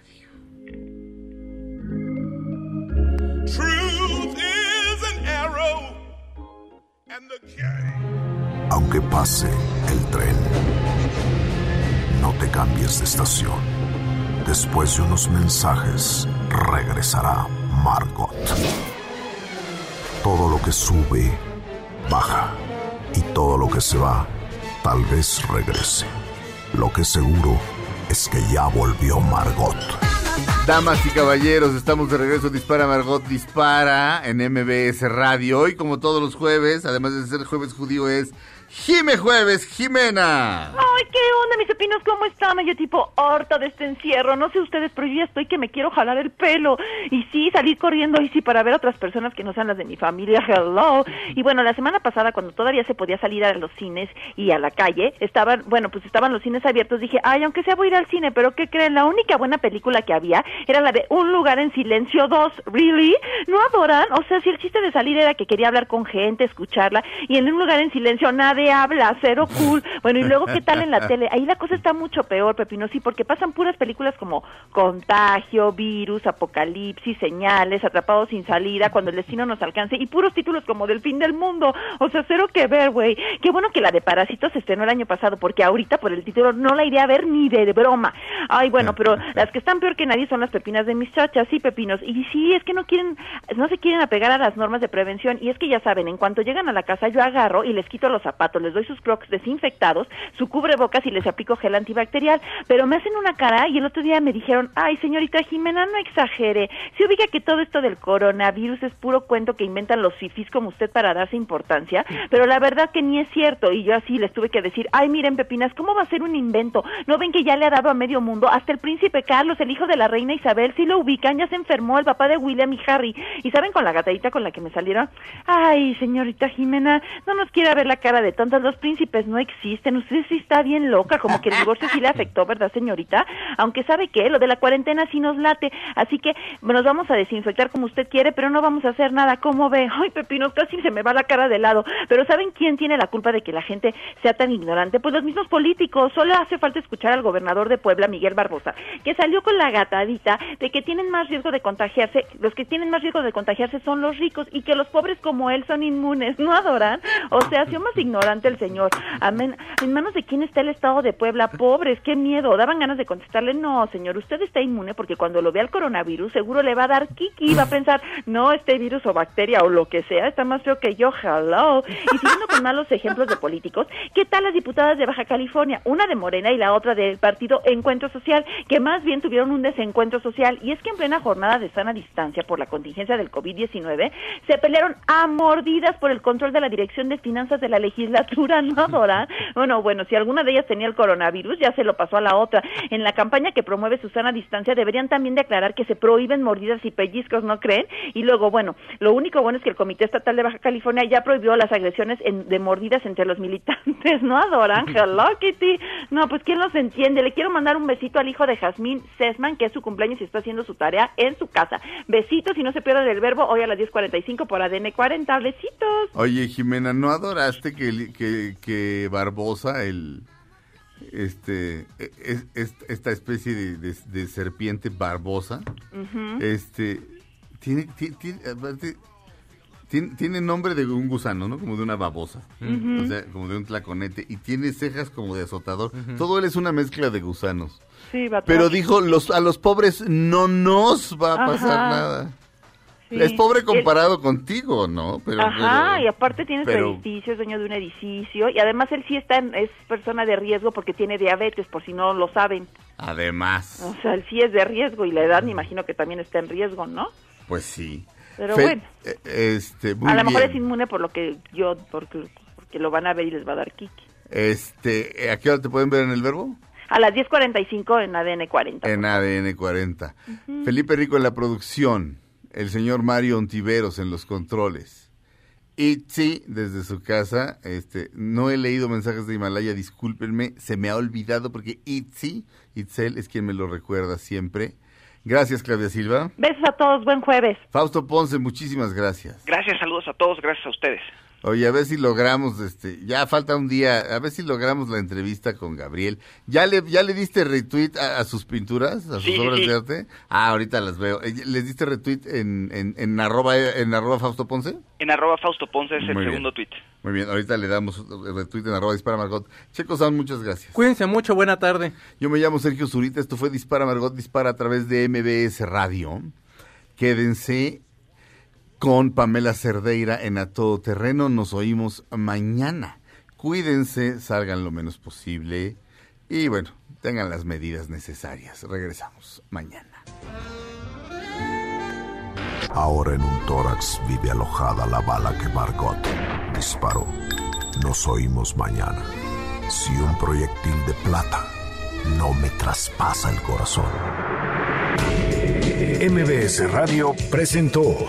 Truth is an arrow and the Aunque pase el tren, no te cambies de estación Después de unos mensajes, regresará Margot. Todo lo que sube, baja. Y todo lo que se va, tal vez regrese. Lo que seguro es que ya volvió Margot. Damas y caballeros, estamos de regreso. Dispara Margot Dispara en MBS Radio. Hoy, como todos los jueves, además de ser jueves judío, es Jime Jueves, Jimena. Ay, ¿qué onda, mis pepinos? ¿Cómo están? Yo tipo harta de este encierro. No sé ustedes, pero yo ya estoy que me quiero jalar el pelo. Y sí, salir corriendo y sí para ver a otras personas que no sean las de mi familia. [laughs] Hello. Y bueno, la semana pasada, cuando todavía se podía salir a los cines y a la calle, estaban, bueno, pues estaban los cines abiertos. Dije, ay, aunque sea voy a ir al cine, pero ¿qué creen? La única buena película que había era la de Un lugar en silencio 2. ¿Really? ¿No adoran? O sea, si el chiste de salir era que quería hablar con gente, escucharla, y en un lugar en silencio nadie habla, cero cool. Bueno, y luego, ¿qué tal en la [laughs] tele? Ahí la cosa está mucho peor, Pepino, sí, porque pasan puras películas como Contagio, Virus, Apocalipsis, Señales, Atrapados sin salida, Cuando el destino nos alcance, y puros títulos como Del fin del mundo. O sea, cero que ver, güey. Qué bueno que la de Parásitos se estrenó el año pasado, porque ahorita por el título no la iría a ver ni de broma. Ay, bueno, pero [laughs] las que están peor que nadie son las pepinas de mis chachas, sí, pepinos. Y sí, es que no quieren, no se quieren apegar a las normas de prevención. Y es que ya saben, en cuanto llegan a la casa, yo agarro y les quito los zapatos, les doy sus crocs desinfectados, su cubrebocas y les aplico gel antibacterial. Pero me hacen una cara y el otro día me dijeron, ay, señorita Jimena, no exagere. Se ubica que todo esto del coronavirus es puro cuento que inventan los fifís como usted para darse importancia, pero la verdad que ni es cierto. Y yo así les tuve que decir, ay, miren, Pepinas, ¿cómo va a ser un invento? ¿No ven que ya le ha dado a medio mundo? Hasta el príncipe Carlos, el hijo de la reina Isabel, sí lo ubican, ya se enfermó el papá de William y Harry. ¿Y saben con la gatadita con la que me salieron? Ay, señorita Jimena, no nos quiera ver la cara de tontas, los príncipes no existen. Usted sí está bien loca, como que el divorcio sí le [laughs] afectó, ¿verdad, señorita? Aunque sabe que lo de la cuarentena sí nos late, así que nos vamos a desinfectar como usted quiere, pero no vamos a hacer nada. ¿Cómo ve? Ay, Pepino, casi se me va la cara de lado. Pero ¿saben quién tiene la culpa de que la gente sea tan ignorante? Pues los mismos políticos. Solo hace falta escuchar al gobernador de Puebla, Miguel Barbosa, que salió con la gatadita de que tienen más riesgo de contagiarse, los que tienen más riesgo de contagiarse son los ricos y que los pobres como él son inmunes. ¿No adoran? O sea, ha sido ignorante el señor. Amén. ¿En manos de quién está el estado de Puebla? Pobres, qué miedo. Daban ganas de contestarle, no, señor, usted está inmune porque cuando lo vea el coronavirus seguro le va a dar kiki va a pensar, no, este virus o bacteria o lo que sea está más feo que yo, hello. Y siguiendo con malos ejemplos de políticos, ¿qué tal las diputadas de Baja California? Una de Morena y la otra del partido Encuentro Social, que más bien tuvieron un desencuentro social. Y es que en plena jornada de sana distancia por la contingencia del COVID-19, se pelearon a mordidas por el control de la Dirección de Finanzas de la legislatura, ¿no, Dora? Bueno, bueno, si alguna de ellas tenía el coronavirus, ya se lo pasó a la otra. En la campaña que promueve Susana Distancia deberían también declarar que se prohíben mordidas y pellizcos, ¿no creen? Y luego, bueno, lo único bueno es que el Comité Estatal de Baja California ya prohibió las agresiones en- de mordidas entre los militantes, ¿no, Adoran? [laughs] Hello, Kitty. No, pues ¿quién los entiende? Le quiero mandar un besito al hijo de Jazmín Sesman, que es su cumpleaños y está haciendo su tarea en su casa. Besitos y no se pierdan el verbo hoy a las 10.45 por ADN 40. Besitos. Oye, Jimena, ¿no adoraste que, el- que, que Barbosa, el este es- es- esta especie de, de- de serpiente barbosa, este tiene, tiene, tiene nombre de un gusano, ¿no? Como de una babosa. O sea, como de un tlaconete. Y tiene cejas como de azotador. Todo él es una mezcla de gusanos. Sí, va Pero dijo, los, a los pobres no nos va a pasar Ajá. nada. Sí. Es pobre comparado contigo, ¿no? Pero, Ajá, pero- y aparte tiene pero- su edificio, es dueño de un edificio, y además él sí está en- es persona de riesgo porque tiene diabetes, por si no lo saben. Además, O sea, él sí es de riesgo y la edad me imagino que también está en riesgo, ¿no? pues sí. Pero Fe- bueno. eh, Este, muy a lo mejor bien. es inmune por lo que yo, porque, porque lo van a ver y les va a dar kiki. Este, ¿a qué hora te pueden ver en el verbo? A las 10.45 en ADN 40. En ADN 40. Felipe Rico en la producción. El señor Mario Ontiveros en los controles. Itzi desde su casa. Este, no he leído mensajes de Himalaya, discúlpenme, se me ha olvidado porque Itzi, Itzel es quien me lo recuerda siempre. Gracias, Claudia Silva. Besos a todos, buen jueves. Fausto Ponce, muchísimas gracias. Gracias, saludos a todos, gracias a ustedes. Oye, a ver si logramos, este, ya falta un día, a ver si logramos la entrevista con Gabriel. ¿Ya le, ya le diste retweet a, a sus pinturas, a sus Sí, obras sí. de arte? Ah, ahorita las veo. Eh, ¿Les diste retweet en, en, en arroba, en arroba Fausto Ponce? En arroba Fausto Ponce es el bien. segundo tuit. Muy bien, ahorita le damos retweet en arroba dispara Margot. Checo Sound, muchas gracias. Cuídense mucho, buena tarde. Yo me llamo Sergio Zurita, esto fue Dispara Margot Dispara a través de MBS Radio. Quédense con Pamela Cerdeira en A Todo Terreno. Nos oímos mañana. Cuídense, salgan lo menos posible y bueno, tengan las medidas necesarias. Regresamos mañana. Ahora en un tórax vive alojada la bala que Margot disparó. Nos oímos mañana. Si un proyectil de plata no me traspasa el corazón. MBS Radio presentó